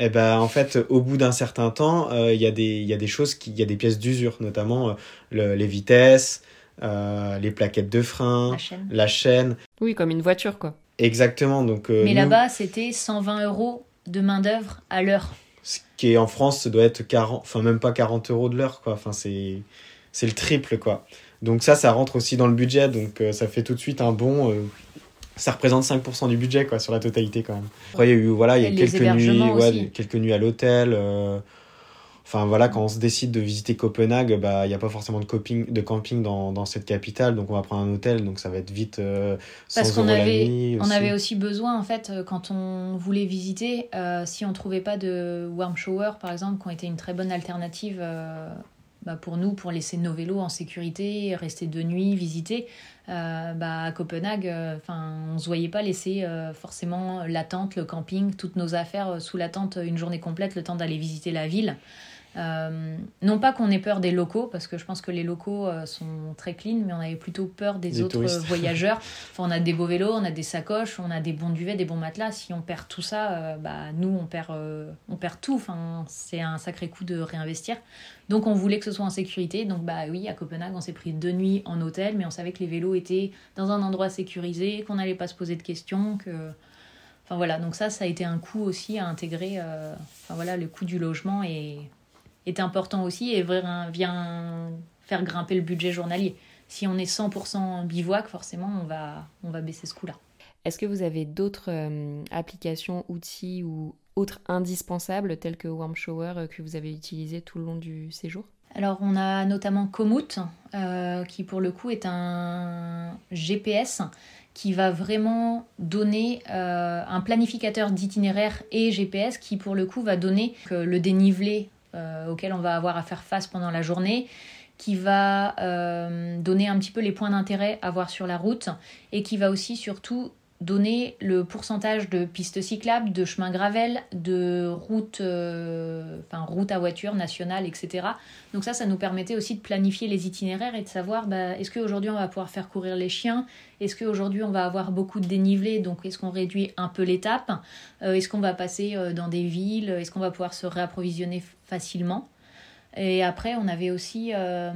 Eh ben, en fait, au bout d'un certain temps, il y, a des, y a des choses, qui, il y a des pièces d'usure, notamment les vitesses, euh, les plaquettes de frein, la chaîne. Oui, comme une voiture, quoi. Exactement. Donc, euh, Mais là-bas, c'était 120 euros de main-d'œuvre à l'heure. Ce qui est en France, ça doit être 40, enfin même pas 40 euros de l'heure, quoi. Enfin, c'est, c'est le triple, quoi. Donc ça, ça rentre aussi dans le budget, donc euh, ça fait tout de suite un bon. Ça représente 5% du budget, quoi, sur la totalité, quand même. Après, il y a eu, voilà, il y a quelques nuits, ouais, quelques nuits à l'hôtel. Enfin voilà, quand on se décide de visiter Copenhague, bah il n'y a pas forcément de, coping, de camping dans, dans, cette capitale, donc on va prendre un hôtel, donc ça va être vite euh, Parce qu'on avait, on avait aussi besoin en fait euh, quand on voulait visiter, euh, si on trouvait pas de warm shower par exemple, qui ont été une très bonne alternative euh, bah, pour nous, pour laisser nos vélos en sécurité, rester de nuit, visiter. Bah, à Copenhague, enfin on se voyait pas laisser forcément la tente, le camping, toutes nos affaires sous la tente une journée complète, le temps d'aller visiter la ville. Euh, non pas qu'on ait peur des locaux, parce que je pense que les locaux euh, sont très clean, mais on avait plutôt peur des, autres voyageurs. Enfin, on a des beaux vélos, on a des sacoches, on a des bons duvets, des bons matelas. Si on perd tout ça, euh, bah, nous, on perd, on perd tout. Enfin, c'est un sacré coup de réinvestir. Donc, on voulait que ce soit en sécurité. Donc, bah oui, à Copenhague, on s'est pris deux nuits en hôtel, mais on savait que les vélos étaient dans un endroit sécurisé, qu'on n'allait pas se poser de questions, que... Enfin voilà, donc ça, ça a été un coût aussi à intégrer. enfin voilà, le coût du logement et est important aussi et vient faire grimper le budget journalier. Si on est 100% bivouac, forcément, on va, on va baisser ce coût-là. Est-ce que vous avez d'autres applications, outils ou autres indispensables tels que Warm Shower que vous avez utilisé tout le long du séjour? Alors on a notamment Komoot, qui pour le coup est un GPS qui va vraiment donner euh, un planificateur d'itinéraire et GPS qui pour le coup va donner le dénivelé euh, auquel on va avoir à faire face pendant la journée, qui va euh, donner un petit peu les points d'intérêt à voir sur la route et qui va aussi surtout donner le pourcentage de pistes cyclables, de chemins gravel, de routes, euh, enfin routes à voiture nationales, etc. Donc ça, ça nous permettait aussi de planifier les itinéraires et de savoir bah, est-ce qu'aujourd'hui on va pouvoir faire courir les chiens, est-ce qu'aujourd'hui on va avoir beaucoup de dénivelé, donc est-ce qu'on réduit un peu l'étape, euh, est-ce qu'on va passer euh, dans des villes, est-ce qu'on va pouvoir se réapprovisionner facilement? Et après, on avait aussi euh,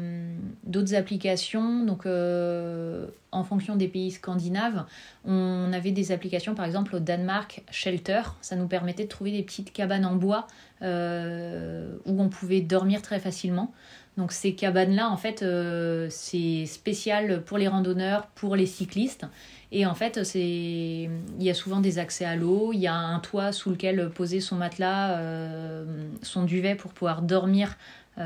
d'autres applications. Donc, euh, en fonction des pays scandinaves, on avait des applications, par exemple au Danemark, Shelter. Ça nous permettait de trouver des petites cabanes en bois euh, où on pouvait dormir très facilement. Donc, ces cabanes-là, en fait, c'est spécial pour les randonneurs, pour les cyclistes. Et en fait, il y a souvent des accès à l'eau, il y a un toit sous lequel poser son matelas, son duvet pour pouvoir dormir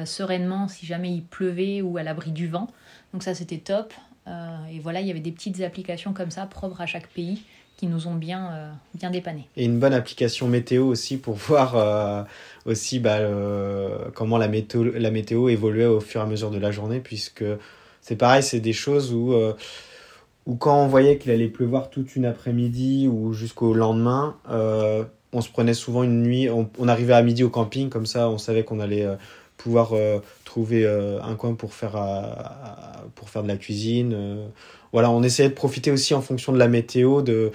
sereinement si jamais il pleuvait ou à l'abri du vent. Donc ça c'était top. Euh, et voilà, il y avait des petites applications comme ça propres à chaque pays qui nous ont bien, euh, bien dépanné. Et une bonne application météo aussi pour voir aussi bah, comment la météo, la météo évoluait au fur et à mesure de la journée, puisque c'est pareil, c'est des choses où, où quand on voyait qu'il allait pleuvoir toute une après-midi ou jusqu'au lendemain, on se prenait souvent une nuit, on, arrivait à midi au camping, comme ça on savait qu'on allait pouvoir euh, trouver euh, un coin pour faire, pour faire de la cuisine. Euh. voilà, on essayait de profiter aussi en fonction de la météo de,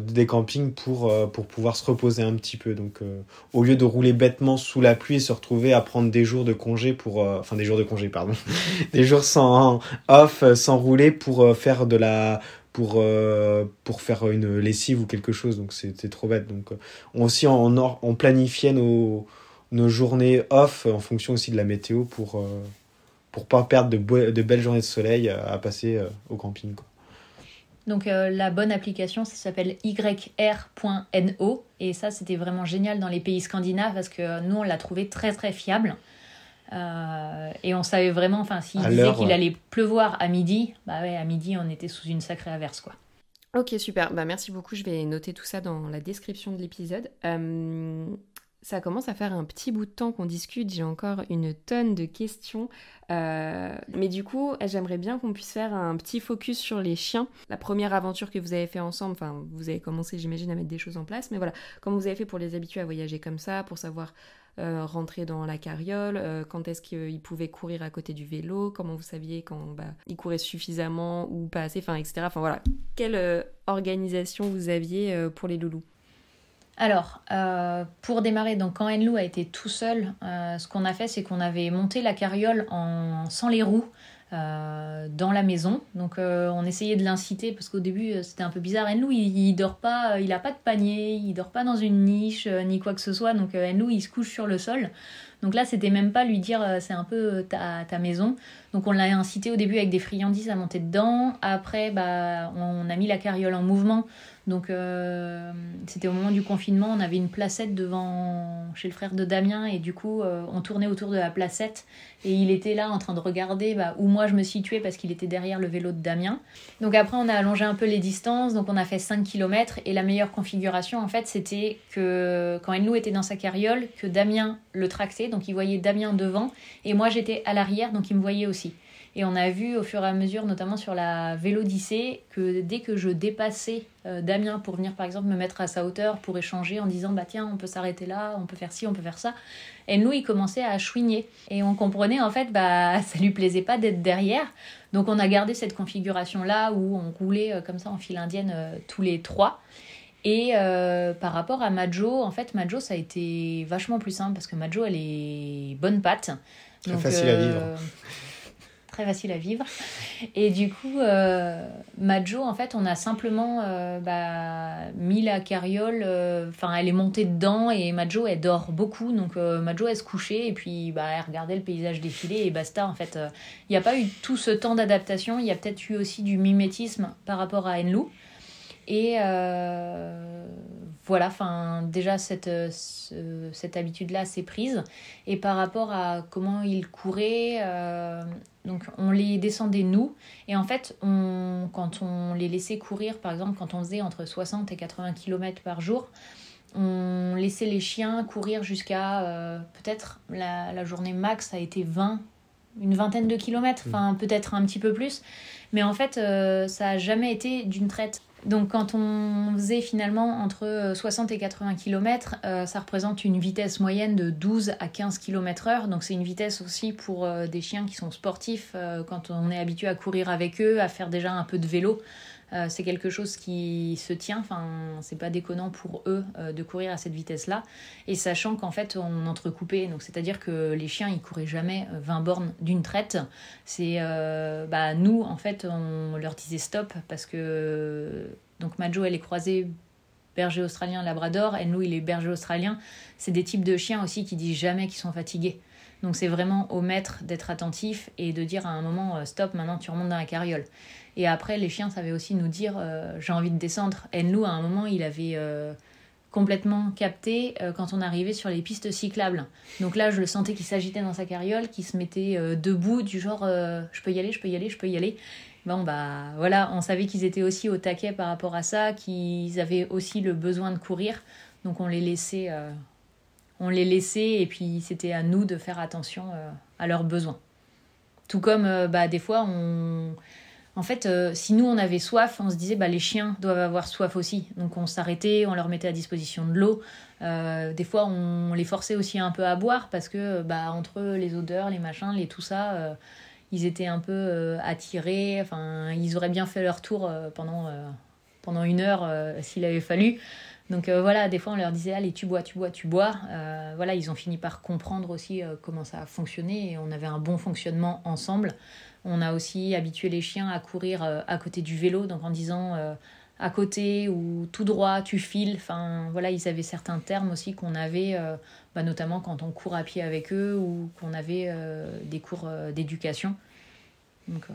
des campings pour, pour pouvoir se reposer un petit peu. Donc, au lieu de rouler bêtement sous la pluie et se retrouver à prendre des jours de congé pour, enfin des jours de congé, pardon, des jours sans off, sans rouler pour faire de la, pour, pour faire une lessive ou quelque chose. Donc, c'était trop bête. Donc, on aussi, on, on planifiait nos, nos journées off en fonction aussi de la météo pour euh, pour pas perdre de, de, belles journées de soleil euh, à passer euh, au camping. Quoi. Donc la bonne application, ça s'appelle yr.no et ça c'était vraiment génial dans les pays scandinaves parce que nous on l'a trouvé très très fiable. et on savait vraiment, enfin, s'il disait qu'il allait pleuvoir à midi, bah ouais, à midi, on était sous une sacrée averse, quoi. Ok, super. Bah, merci beaucoup. Je vais noter tout ça dans la description de l'épisode. Ça commence à faire un petit bout de temps qu'on discute, j'ai encore une tonne de questions. Euh, mais du coup, j'aimerais bien qu'on puisse faire un petit focus sur les chiens. La première aventure que vous avez fait ensemble, enfin, vous avez commencé, j'imagine, à mettre des choses en place, mais voilà, comment vous avez fait pour les habituer à voyager comme ça, pour savoir euh, rentrer dans la carriole, euh, quand est-ce qu'ils pouvaient courir à côté du vélo, comment vous saviez quand bah, ils couraient suffisamment ou pas assez, enfin, etc. Enfin voilà, quelle organisation vous aviez pour les loulous? Alors, euh, pour démarrer, donc quand Enlou a été tout seul, euh, ce qu'on a fait, c'est qu'on avait monté la carriole en, sans les roues euh, dans la maison. Donc, on essayait de l'inciter parce qu'au début, c'était un peu bizarre. Enlou, il, il, dort pas, il a pas de panier, il dort pas dans une niche ni quoi que ce soit. Donc, Enlou, il se couche sur le sol. Donc là, c'était même pas lui dire c'est un peu ta, ta maison. Donc on l'a incité au début avec des friandises à monter dedans. Après, bah, on a mis la carriole en mouvement. Donc euh, c'était au moment du confinement, on avait une placette devant chez le frère de Damien et du coup euh, on tournait autour de la placette et il était là en train de regarder bah, où moi je me situais parce qu'il était derrière le vélo de Damien. Donc après on a allongé un peu les distances, donc on a fait 5 km et la meilleure configuration en fait c'était que quand Enlou était dans sa carriole, que Damien le tractait, donc il voyait Damien devant et moi j'étais à l'arrière donc il me voyait aussi. Et on a vu au fur et à mesure, notamment sur la Vélodyssée, que dès que je dépassais euh, Damien pour venir par exemple me mettre à sa hauteur pour échanger en disant bah tiens on peut s'arrêter là, on peut faire ci, on peut faire ça, Enlou il commençait à chouigner. Et on comprenait en fait bah ça lui plaisait pas d'être derrière. Donc on a gardé cette configuration là où on roulait euh, comme ça en file indienne euh, tous les trois. Et par rapport à Majo, en fait, Majo, ça a été vachement plus simple parce que Majo, elle est bonne patte. Très facile à vivre très facile à vivre. Et du coup, euh, Majo, en fait, on a simplement euh, bah, mis la carriole, euh, enfin, elle est montée dedans et Majo, elle dort beaucoup. Donc, Majo, elle se couchait et puis bah, elle regardait le paysage défiler et basta. En fait, il n'y a pas eu tout ce temps d'adaptation. Il y a peut-être eu aussi du mimétisme par rapport à Enlou. Et voilà, enfin, déjà, cette, cette habitude-là s'est prise. Et par rapport à comment ils couraient, donc on les descendait nous. Et en fait, on, quand on les laissait courir, par exemple, quand on faisait entre 60 et 80 km par jour, on laissait les chiens courir jusqu'à euh, peut-être la, journée max a été 20, une vingtaine de kilomètres, enfin mmh. peut-être un petit peu plus. Mais en fait, euh, ça n'a jamais été d'une traite. Donc quand on faisait finalement entre 60 et 80 km, ça représente une vitesse moyenne de 12 à 15 km heure. Donc c'est une vitesse aussi pour euh, des chiens qui sont sportifs, quand on est habitué à courir avec eux, à faire déjà un peu de vélo. Euh, c'est quelque chose qui se tient, enfin, c'est pas déconnant pour eux euh, de courir à cette vitesse-là. Et sachant qu'en fait, on entrecoupait, donc c'est-à-dire que les chiens, ils couraient jamais 20 euh, bornes d'une traite. C'est, bah, nous, en fait, on leur disait stop parce que, donc Majo, elle est croisée berger australien, labrador, et nous, il est berger australien. C'est des types de chiens aussi qui disent jamais qu'ils sont fatigués. Donc c'est vraiment au maître d'être attentif et de dire à un moment stop, maintenant tu remontes dans la carriole. Et après, les chiens savaient aussi nous dire euh, j'ai envie de descendre. Enlou, à un moment, il avait euh, complètement capté euh, quand on arrivait sur les pistes cyclables. Donc là, je le sentais qu'il s'agitait dans sa carriole, qu'il se mettait debout, du genre je peux y aller, je peux y aller, je peux y aller. Bon, bah voilà, on savait qu'ils étaient aussi au taquet par rapport à ça, qu'ils avaient aussi le besoin de courir. Donc on les laissait, on les laissait et puis c'était à nous de faire attention à leurs besoins. Tout comme bah, des fois, on en fait, euh, si nous on avait soif, on se disait bah les chiens doivent avoir soif aussi. Donc on s'arrêtait, on leur mettait à disposition de l'eau. Euh, des fois, on les forçait aussi un peu à boire parce que bah entre les odeurs, les machins, les tout ça, euh, ils étaient un peu attirés. Enfin, ils auraient bien fait leur tour pendant pendant une heure s'il avait fallu. Donc voilà, des fois on leur disait allez tu bois, tu bois, tu bois. voilà, ils ont fini par comprendre aussi comment ça a fonctionné et on avait un bon fonctionnement ensemble. On a aussi habitué les chiens à courir euh, à côté du vélo, donc en disant euh, à côté ou tout droit, tu files. Enfin, voilà, ils avaient certains termes aussi qu'on avait, euh, bah, notamment quand on court à pied avec eux ou qu'on avait des cours d'éducation. Donc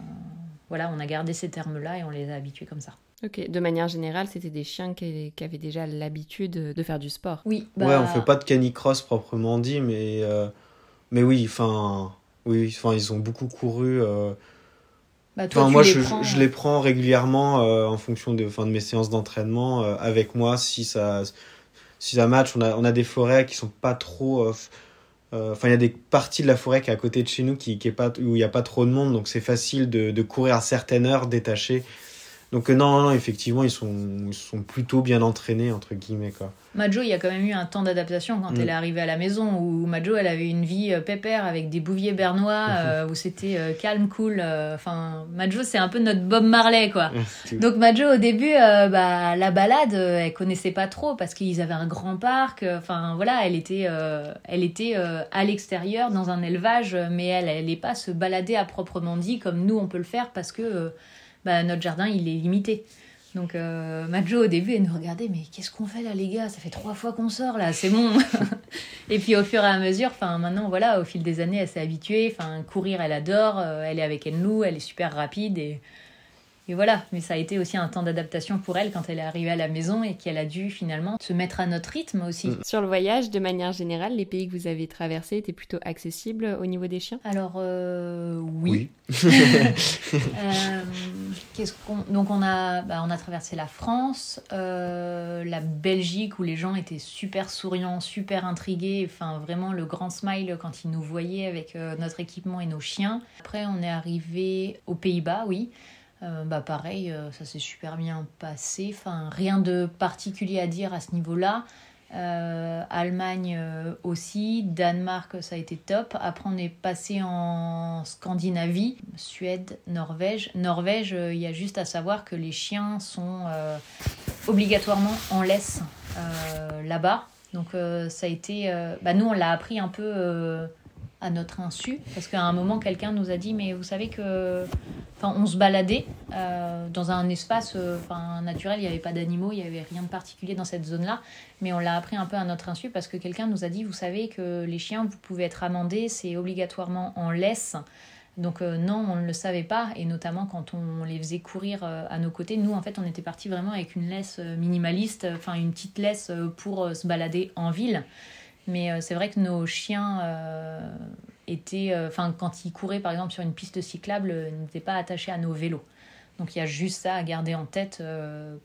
voilà, on a gardé ces termes-là et on les a habitués comme ça. Ok, de manière générale, c'était des chiens qui, avaient déjà l'habitude de faire du sport. Oui. Bah... Ouais, on fait pas de canicross proprement dit, mais mais oui, enfin oui, enfin, ils ont beaucoup couru. Euh... Bah, moi, je, je, les prends régulièrement euh, en fonction de, de mes séances d'entraînement euh, avec moi. Si ça, si ça match, on a, on a des forêts qui sont pas trop. Euh, enfin, il y a des parties de la forêt qui est à côté de chez nous qui, qui est pas, où il n'y a pas trop de monde, donc c'est facile de, de courir à certaines heures détachées donc euh, non, non, effectivement, ils sont, ils sont plutôt bien entraînés, entre guillemets. Quoi. Majo, il y a quand même eu un temps d'adaptation quand mm. elle est arrivée à la maison, où Majo, elle avait une vie euh, pépère avec des bouviers bernois, euh, où c'était calme, cool. Enfin, Majo, c'est un peu notre Bob Marley, quoi. Donc Majo, au début, bah, la balade, elle connaissait pas trop, parce qu'ils avaient un grand parc. Enfin, voilà, elle était, elle était à l'extérieur, dans un élevage, mais elle n'allait pas se balader à proprement dit, comme nous, on peut le faire, parce que bah, notre jardin, il est limité. Donc euh, Majo au début elle nous regardait mais qu'est-ce qu'on fait là les gars? Ça fait trois fois qu'on sort là c'est bon. Et puis au fur et à mesure enfin maintenant voilà au fil des années elle s'est habituée. Enfin courir elle adore. Euh, elle est avec nous elle est super rapide et et voilà, mais ça a été aussi un temps d'adaptation pour elle quand elle est arrivée à la maison et qu'elle a dû finalement se mettre à notre rythme aussi. Mm. Sur le voyage, de manière générale, les pays que vous avez traversés étaient plutôt accessibles au niveau des chiens? Alors, euh, oui. Euh, qu'est-ce qu'on... Donc, on a, bah, on a traversé la France, euh, la Belgique où les gens étaient super souriants, super intrigués, enfin vraiment le grand smile quand ils nous voyaient avec notre équipement et nos chiens. Après, on est arrivé aux Pays-Bas, oui. Euh, bah pareil, euh, ça s'est super bien passé. Enfin, rien de particulier à dire à ce niveau-là. Euh, Allemagne aussi, Danemark ça a été top. Après on est passé en Scandinavie, Suède, Norvège. Norvège, il y a juste à savoir que les chiens sont obligatoirement en laisse là-bas. Donc ça a été, bah, nous on l'a appris un peu à notre insu, parce qu'à un moment, quelqu'un nous a dit, mais vous savez que, enfin, on se baladait euh, dans un espace, euh, enfin, naturel, il n'y avait pas d'animaux, il n'y avait rien de particulier dans cette zone-là, mais on l'a appris un peu à notre insu parce que quelqu'un nous a dit, vous savez que les chiens, vous pouvez être amendés, c'est obligatoirement en laisse. Donc non, on ne le savait pas, et notamment quand on les faisait courir à nos côtés. Nous, en fait, on était parti vraiment avec une laisse minimaliste, enfin une petite laisse pour se balader en ville. Mais c'est vrai que nos chiens étaient, enfin quand ils couraient par exemple sur une piste cyclable, n'étaient pas attachés à nos vélos. Donc il y a juste ça à garder en tête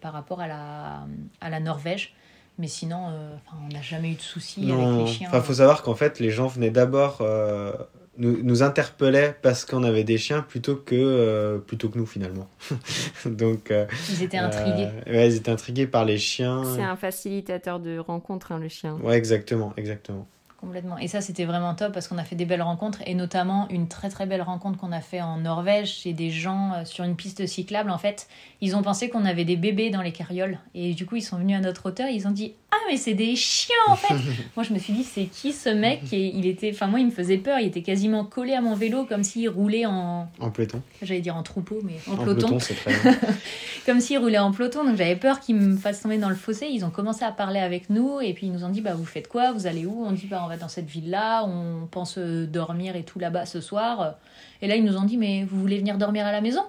par rapport à la, à la Norvège. Mais sinon, euh, on n'a jamais eu de soucis avec les chiens. Il faut savoir qu'en fait, les gens venaient d'abord euh, nous, nous interpellaient parce qu'on avait des chiens plutôt que, euh, plutôt que nous, finalement. Donc, ils étaient intrigués. ouais, ils étaient intrigués par les chiens. C'est un facilitateur de rencontre, hein, le chien. Ouais, exactement, exactement. Complètement. Et ça, c'était vraiment top parce qu'on a fait des belles rencontres et notamment une très très belle rencontre qu'on a fait en Norvège chez des gens euh, sur une piste cyclable. En fait, ils ont pensé qu'on avait des bébés dans les carrioles et du coup, ils sont venus à notre hauteur. Ils ont dit Ah, mais c'est des chiens en fait Moi, je me suis dit C'est qui ce mec Et il était, enfin, moi, il me faisait peur. Il était quasiment collé à mon vélo comme s'il roulait en. En peloton. J'allais dire en troupeau, mais en, en peloton. c'est très comme s'il roulait en peloton. Donc, j'avais peur qu'il me fasse tomber dans le fossé. Ils ont commencé à parler avec nous et puis ils nous ont dit Bah, vous faites quoi? Vous allez où On dit Bah, on va dans cette ville-là, on pense dormir et tout là-bas ce soir. Et là, ils nous ont dit, mais vous voulez venir dormir à la maison?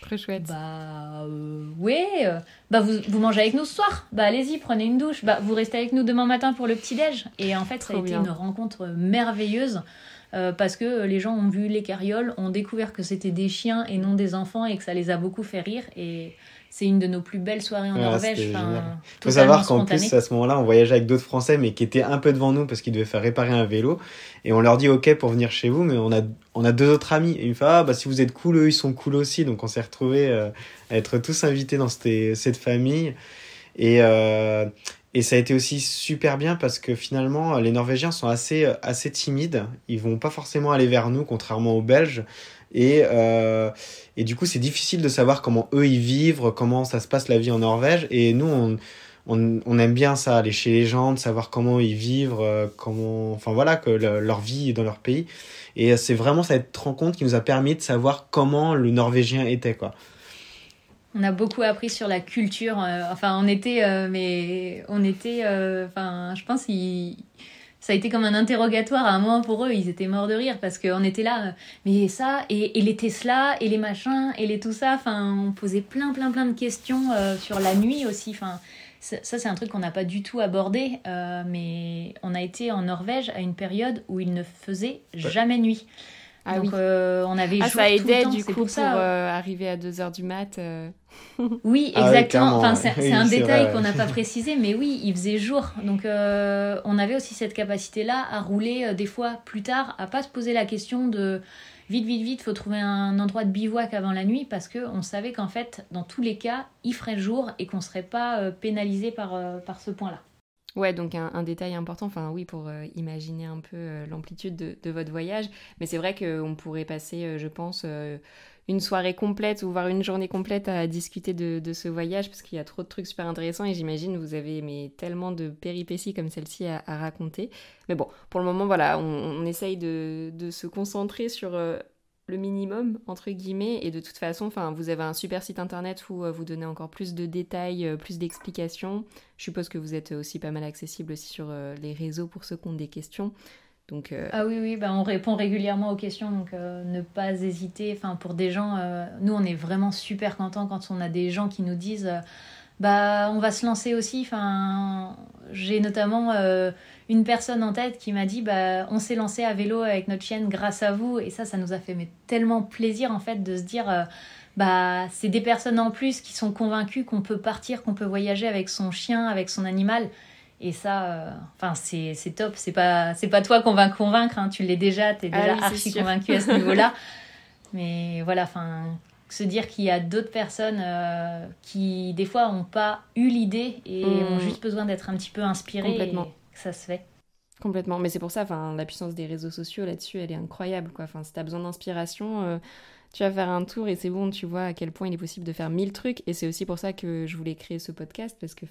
Très chouette. Bah euh, oui. Bah vous, vous, mangez avec nous ce soir? Bah allez-y, prenez une douche. Bah vous restez avec nous demain matin pour le petit déj. Et en fait, ça a été une rencontre merveilleuse. Euh, parce que les gens ont vu les carrioles, ont découvert que c'était des chiens et non des enfants et que ça les a beaucoup fait rire. Et c'est une de nos plus belles soirées en Norvège. Il faut savoir qu'en plus, à ce moment-là, on voyageait avec d'autres Français, mais qui étaient un peu devant nous parce qu'ils devaient faire réparer un vélo. Et on leur dit OK pour venir chez vous, mais on a, on a deux autres amis. Et il fait Ah, bah si vous êtes cool, eux, ils sont cool aussi. Donc on s'est retrouvés euh, à être tous invités dans cette, cette famille. Et, euh, et ça a été aussi super bien parce que finalement, les Norvégiens sont assez, assez timides. Ils vont pas forcément aller vers nous, contrairement aux Belges. Et, euh, et du coup, c'est difficile de savoir comment eux y vivent, comment ça se passe la vie en Norvège. Et nous, on, on, on aime bien ça, aller chez les gens, de savoir comment ils vivent, euh, comment, enfin voilà, que leur vie dans leur pays. Et c'est vraiment cette rencontre qui nous a permis de savoir comment le Norvégien était, quoi. On a beaucoup appris sur la culture. Euh, enfin, on était, euh, mais on était, enfin, je pense, ils ça a été comme un interrogatoire à un moment pour eux. Ils étaient morts de rire parce qu'on était là, euh, mais ça, et, et, les Tesla, et les machins, et les tout ça. Enfin, on posait plein, plein, plein de questions euh, sur la nuit aussi. Enfin, ça, c'est un truc qu'on n'a pas du tout abordé, euh, mais on a été en Norvège à une période où il ne faisait jamais nuit. Ah Donc, euh, on avait ah, ça aidait du coup pour, euh, arriver à 2h du mat. Euh. Oui, ah exactement. enfin, c'est un détail qu'on n'a pas précisé, mais oui, il faisait jour. Donc, on avait aussi cette capacité-là à rouler des fois plus tard, à pas se poser la question de vite, vite, vite, faut trouver un endroit de bivouac avant la nuit parce qu'on savait qu'en fait, dans tous les cas, il ferait jour et qu'on serait pas pénalisé par, par ce point-là. Ouais, donc un, détail important, enfin oui, pour euh, imaginer un peu euh, l'amplitude de, votre voyage. Mais c'est vrai qu'on pourrait passer, euh, je pense, une soirée complète ou voire une journée complète à discuter de, ce voyage parce qu'il y a trop de trucs super intéressants et j'imagine vous avez mais, tellement de péripéties comme celle-ci à, raconter. Mais bon, pour le moment, voilà, on, essaye de, de, se concentrer sur le minimum entre guillemets. Et de toute façon enfin vous avez un super site internet où euh, vous donnez encore plus de détails euh, plus d'explications. Je suppose que vous êtes aussi pas mal accessible aussi sur euh, les réseaux pour ceux qui ont des questions. Donc ah oui oui bah on répond régulièrement aux questions donc ne pas hésiter. Enfin pour des gens nous on est vraiment super contents quand on a des gens qui nous disent bah on va se lancer aussi enfin j'ai notamment une personne en tête qui m'a dit bah on s'est lancé à vélo avec notre chienne grâce à vous. Et ça ça nous a fait mais, tellement plaisir en fait de se dire euh, bah c'est des personnes en plus qui sont convaincues qu'on peut partir qu'on peut voyager avec son chien avec son animal. Et ça euh, enfin c'est top. C'est pas c'est pas toi qu'on va convaincre hein, tu l'es déjà tu es déjà ah archi convaincu à ce niveau là mais voilà enfin se dire qu'il y a d'autres personnes euh, qui des fois n'ont pas eu l'idée et hmm. ont juste besoin d'être un petit peu inspirées complètement ça se fait. Complètement, mais c'est pour ça, la puissance des réseaux sociaux là-dessus, elle est incroyable, quoi. Si t'as besoin d'inspiration, euh, tu vas faire un tour et c'est bon, tu vois à quel point il est possible de faire mille trucs. Et c'est aussi pour ça que je voulais créer ce podcast, parce que,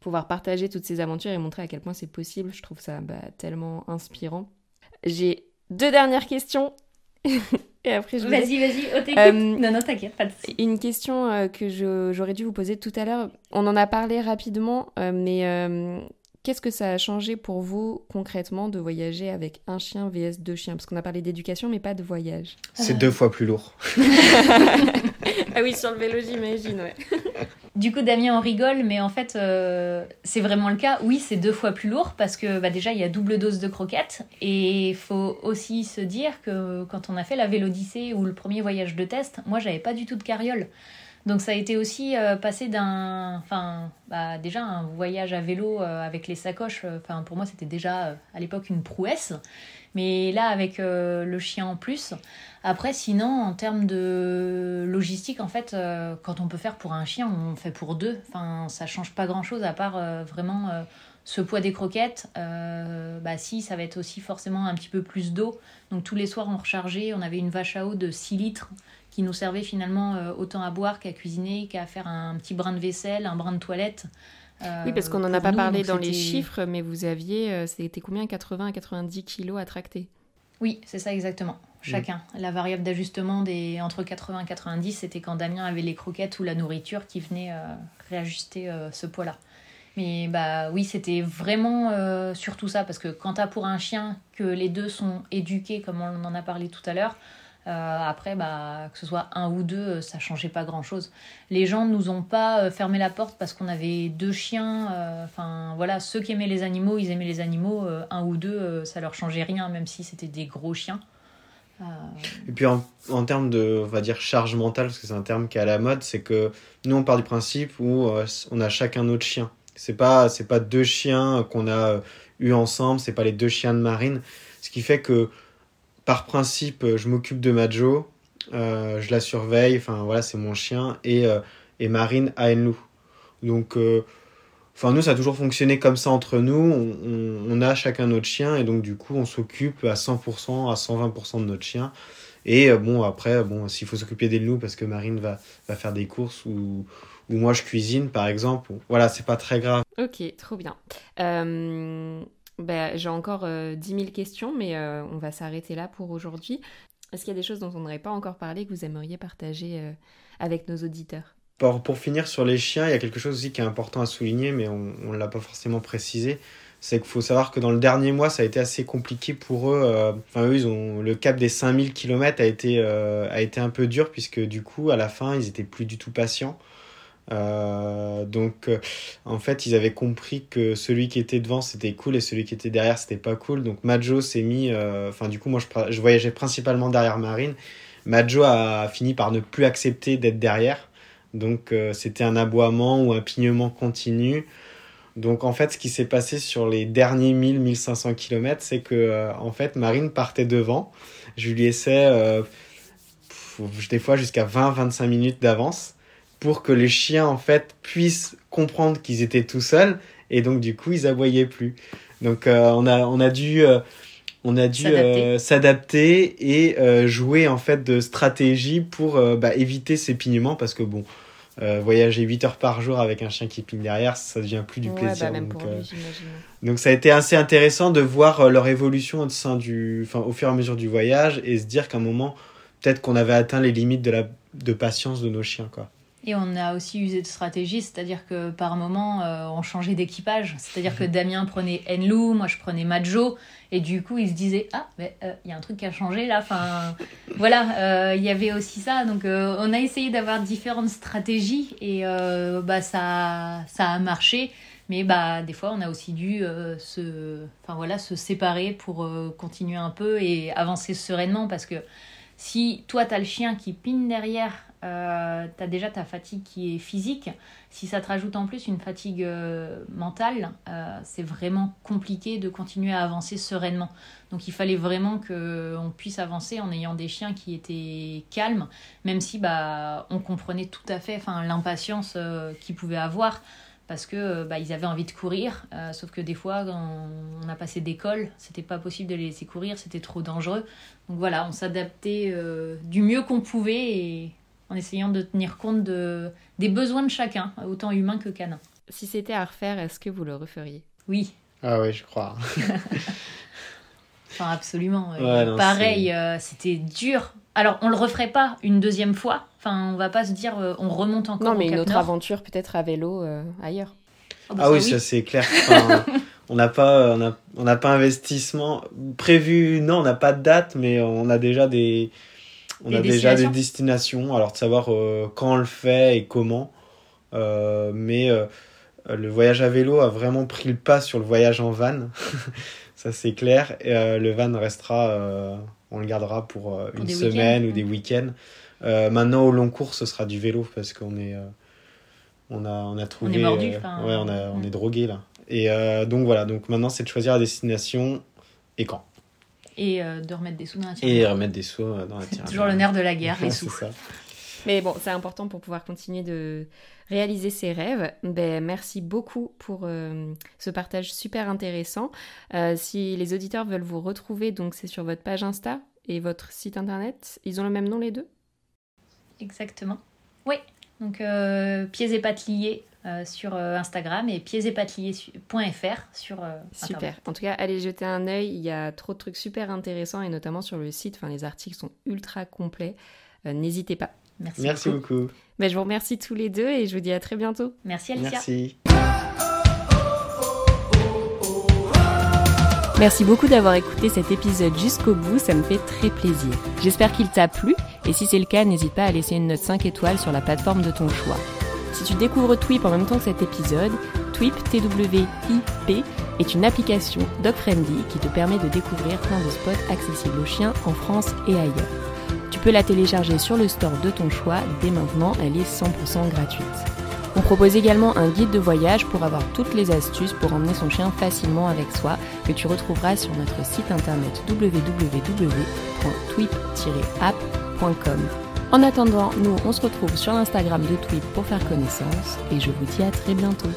pouvoir partager toutes ces aventures et montrer à quel point c'est possible, je trouve ça bah, tellement inspirant. J'ai deux dernières questions. et après, je Vas-y, vas-y, oh, euh, non, non, t'inquiète, pas de Une question euh, que j'aurais dû vous poser tout à l'heure. On en a parlé rapidement, mais Qu'est-ce que ça a changé pour vous concrètement de voyager avec un chien vs deux chiens? Parce qu'on a parlé d'éducation, mais pas de voyage. C'est deux fois plus lourd. ah oui, sur le vélo, j'imagine, ouais. Du coup, Damien, on rigole, mais en fait, euh, c'est vraiment le cas. Oui, c'est deux fois plus lourd parce que bah, déjà, il y a double dose de croquettes. Et il faut aussi se dire que quand on a fait la Vélodyssée ou le premier voyage de test, moi, j'avais pas du tout de carriole. Donc ça a été aussi euh, passé d'un, enfin, bah, déjà un voyage à vélo euh, avec les sacoches. Enfin, pour moi, c'était déjà à l'époque une prouesse. Mais là, avec le chien en plus, après, sinon, en termes de logistique, en fait, euh, quand on peut faire pour un chien, on fait pour deux. Enfin, ça change pas grand-chose à part euh, vraiment euh, ce poids des croquettes. bah si, ça va être aussi forcément un petit peu plus d'eau. Donc tous les soirs, on rechargeait. On avait une vache à eau de 6 litres qui nous servait finalement autant à boire qu'à cuisiner, qu'à faire un petit brin de vaisselle, un brin de toilette. oui, parce qu'on n'en a pas parlé dans les chiffres, mais vous aviez, c'était combien? 80 à 90 kilos à tracter? Oui, c'est ça exactement chacun. La variable d'ajustement des entre 80 et 90, c'était quand Damien avait les croquettes ou la nourriture qui venait euh, réajuster euh, ce poids-là. Mais bah oui, c'était vraiment euh, surtout ça, parce que quand tu as pour un chien que les deux sont éduqués, comme on en a parlé tout à l'heure, après, bah, que ce soit un ou deux, ça changeait pas grand-chose. Les gens ne nous ont pas fermé la porte parce qu'on avait deux chiens. Enfin, voilà, ceux qui aimaient les animaux, ils aimaient les animaux. un ou deux, ça leur changeait rien, même si c'était des gros chiens. Et puis en, termes de, on va dire, charge mentale, parce que c'est un terme qui est à la mode, c'est que nous on part du principe où euh, on a chacun notre chien. C'est pas, c'est pas deux chiens qu'on a eu ensemble, c'est pas les deux chiens de marine. Ce qui fait que par principe, je m'occupe de Majo, euh, je la surveille, enfin voilà, c'est mon chien, et, euh, et Marine a une loup. Donc euh, Enfin, nous, ça a toujours fonctionné comme ça entre nous. On, a chacun notre chien et donc, du coup, on s'occupe à 100%, à 120% de notre chien. Et euh, bon, après, bon, s'il faut s'occuper des loups parce que Marine va, va faire des courses ou, ou moi je cuisine, par exemple, voilà, c'est pas très grave. Ok, trop bien. Euh, ben, J'ai encore euh, 10 000 questions, mais euh, on va s'arrêter là pour aujourd'hui. Est-ce qu'il y a des choses dont on n'aurait pas encore parlé que vous aimeriez partager avec nos auditeurs? Pour, pour, finir sur les chiens, il y a quelque chose aussi qui est important à souligner, mais on ne l'a pas forcément précisé. C'est qu'il faut savoir que dans le dernier mois, ça a été assez compliqué pour eux. Euh, enfin, eux, ils ont, le cap des 5000 km a été, euh, a été un peu dur, puisque du coup, à la fin, ils étaient plus du tout patients. Euh, donc, euh, en fait, ils avaient compris que celui qui était devant c'était cool et celui qui était derrière c'était pas cool. Donc, Majo s'est mis. Euh, enfin, du coup, moi je, voyageais principalement derrière Marine. Majo a fini par ne plus accepter d'être derrière. Donc c'était un aboiement ou un pignement continu. Donc en fait, ce qui s'est passé sur les derniers 1000-1500 km, c'est que en fait, Marine partait devant. Je lui laissais des fois jusqu'à 20-25 minutes d'avance pour que les chiens en fait puissent comprendre qu'ils étaient tout seuls et donc du coup ils aboyaient plus. Donc on a on a dû on a dû s'adapter. euh, et euh, jouer en fait de stratégie pour euh, bah, éviter ces pignements parce que bon voyager 8 heures par jour avec un chien qui pigne derrière ça devient plus du plaisir bah, donc, lui, donc ça a été assez intéressant de voir leur évolution au sein du enfin au fur et à mesure du voyage et se dire qu'à un moment peut-être qu'on avait atteint les limites de la de patience de nos chiens quoi et on a aussi usé de stratégie, c'est-à-dire que par moment, on changeait d'équipage. C'est-à-dire que Damien prenait Enlou, moi je prenais Majo, et du coup, il se disait ah, il euh, y a un truc qui a changé là. Enfin, voilà, il euh, y avait aussi ça. Donc, euh, on a essayé d'avoir différentes stratégies et bah ça, ça a marché. Mais bah des fois, on a aussi dû se, enfin voilà, se séparer pour continuer un peu et avancer sereinement parce que si toi, tu as le chien qui pine derrière, euh, tu as déjà ta fatigue qui est physique. Si ça te rajoute en plus une fatigue euh, mentale, euh, c'est vraiment compliqué de continuer à avancer sereinement. Donc il fallait vraiment qu'on puisse avancer en ayant des chiens qui étaient calmes, même si bah, on comprenait tout à fait l'impatience qu'ils pouvaient avoir parce que bah, ils avaient envie de courir, euh, sauf que des fois, quand on a passé d'école, c'était pas possible de les laisser courir, c'était trop dangereux. Donc voilà, on s'adaptait euh, du mieux qu'on pouvait et en essayant de tenir compte de, des besoins de chacun, autant humain que canin. Si c'était à refaire, est-ce que vous le referiez? Oui. Ah oui, je crois. enfin, absolument. Pareil, euh, c'était dur. Alors, on le referait pas une deuxième fois, Enfin, on va pas se dire euh, on remonte encore. Non, mais une autre aventure peut-être à vélo euh, ailleurs. Ah, bah, Ah oui, ça, ça c'est clair. Enfin, on n'a pas, on a, on n'a pas investissement prévu. Non, on n'a pas de date, mais on a déjà des, on Des a déjà des destinations. Alors de savoir euh, quand on le fait et comment. Euh, mais euh, le voyage à vélo a vraiment pris le pas sur le voyage en van. ça c'est clair. Et, euh, le van restera, euh, on le gardera pour, une des semaine ou des week-ends. Euh, maintenant au long cours, ce sera du vélo parce qu'on est, euh, on a, on a trouvé. mordu, euh, enfin, ouais, on a, on est drogué là. Et euh, donc voilà, donc maintenant c'est de choisir la destination et quand. Et euh, de remettre des sous dans la Et tirelire. remettre des sous euh, dans la tirelire. toujours le nerf de la guerre, les sous. c'est ça. Mais bon, c'est important pour pouvoir continuer de réaliser ses rêves. Ben, merci beaucoup pour euh, ce partage super intéressant. Euh, si les auditeurs veulent vous retrouver, donc c'est sur votre page Insta et votre site internet. Ils ont le même nom les deux? Exactement. Oui. Donc, euh, pieds et pattes liés euh, sur euh, Instagram et pieds et pattes liés.fr sur euh, Super. Internet. En tout cas, allez jeter un œil. Il y a trop de trucs super intéressants et notamment sur le site. Enfin, les articles sont ultra complets. Euh, N'hésitez pas. Merci, Merci beaucoup. beaucoup. Ben, je vous remercie tous les deux et je vous dis à très bientôt. Merci Alicia. Merci. Merci beaucoup d'avoir écouté cet épisode jusqu'au bout, ça me fait très plaisir. J'espère qu'il t'a plu, et si c'est le cas, n'hésite pas à laisser une note 5 étoiles sur la plateforme de ton choix. Si tu découvres Twip en même temps que cet épisode, Twip, T-W-I-P, est une application dog-friendly qui te permet de découvrir plein de spots accessibles aux chiens en France et ailleurs. Tu peux la télécharger sur le store de ton choix, dès maintenant, elle est 100% gratuite. On propose également un guide de voyage pour avoir toutes les astuces pour emmener son chien facilement avec soi que tu retrouveras sur notre site internet www.twip-app.com. En attendant, nous on se retrouve sur l'Instagram de Twip pour faire connaissance et je vous dis à très bientôt.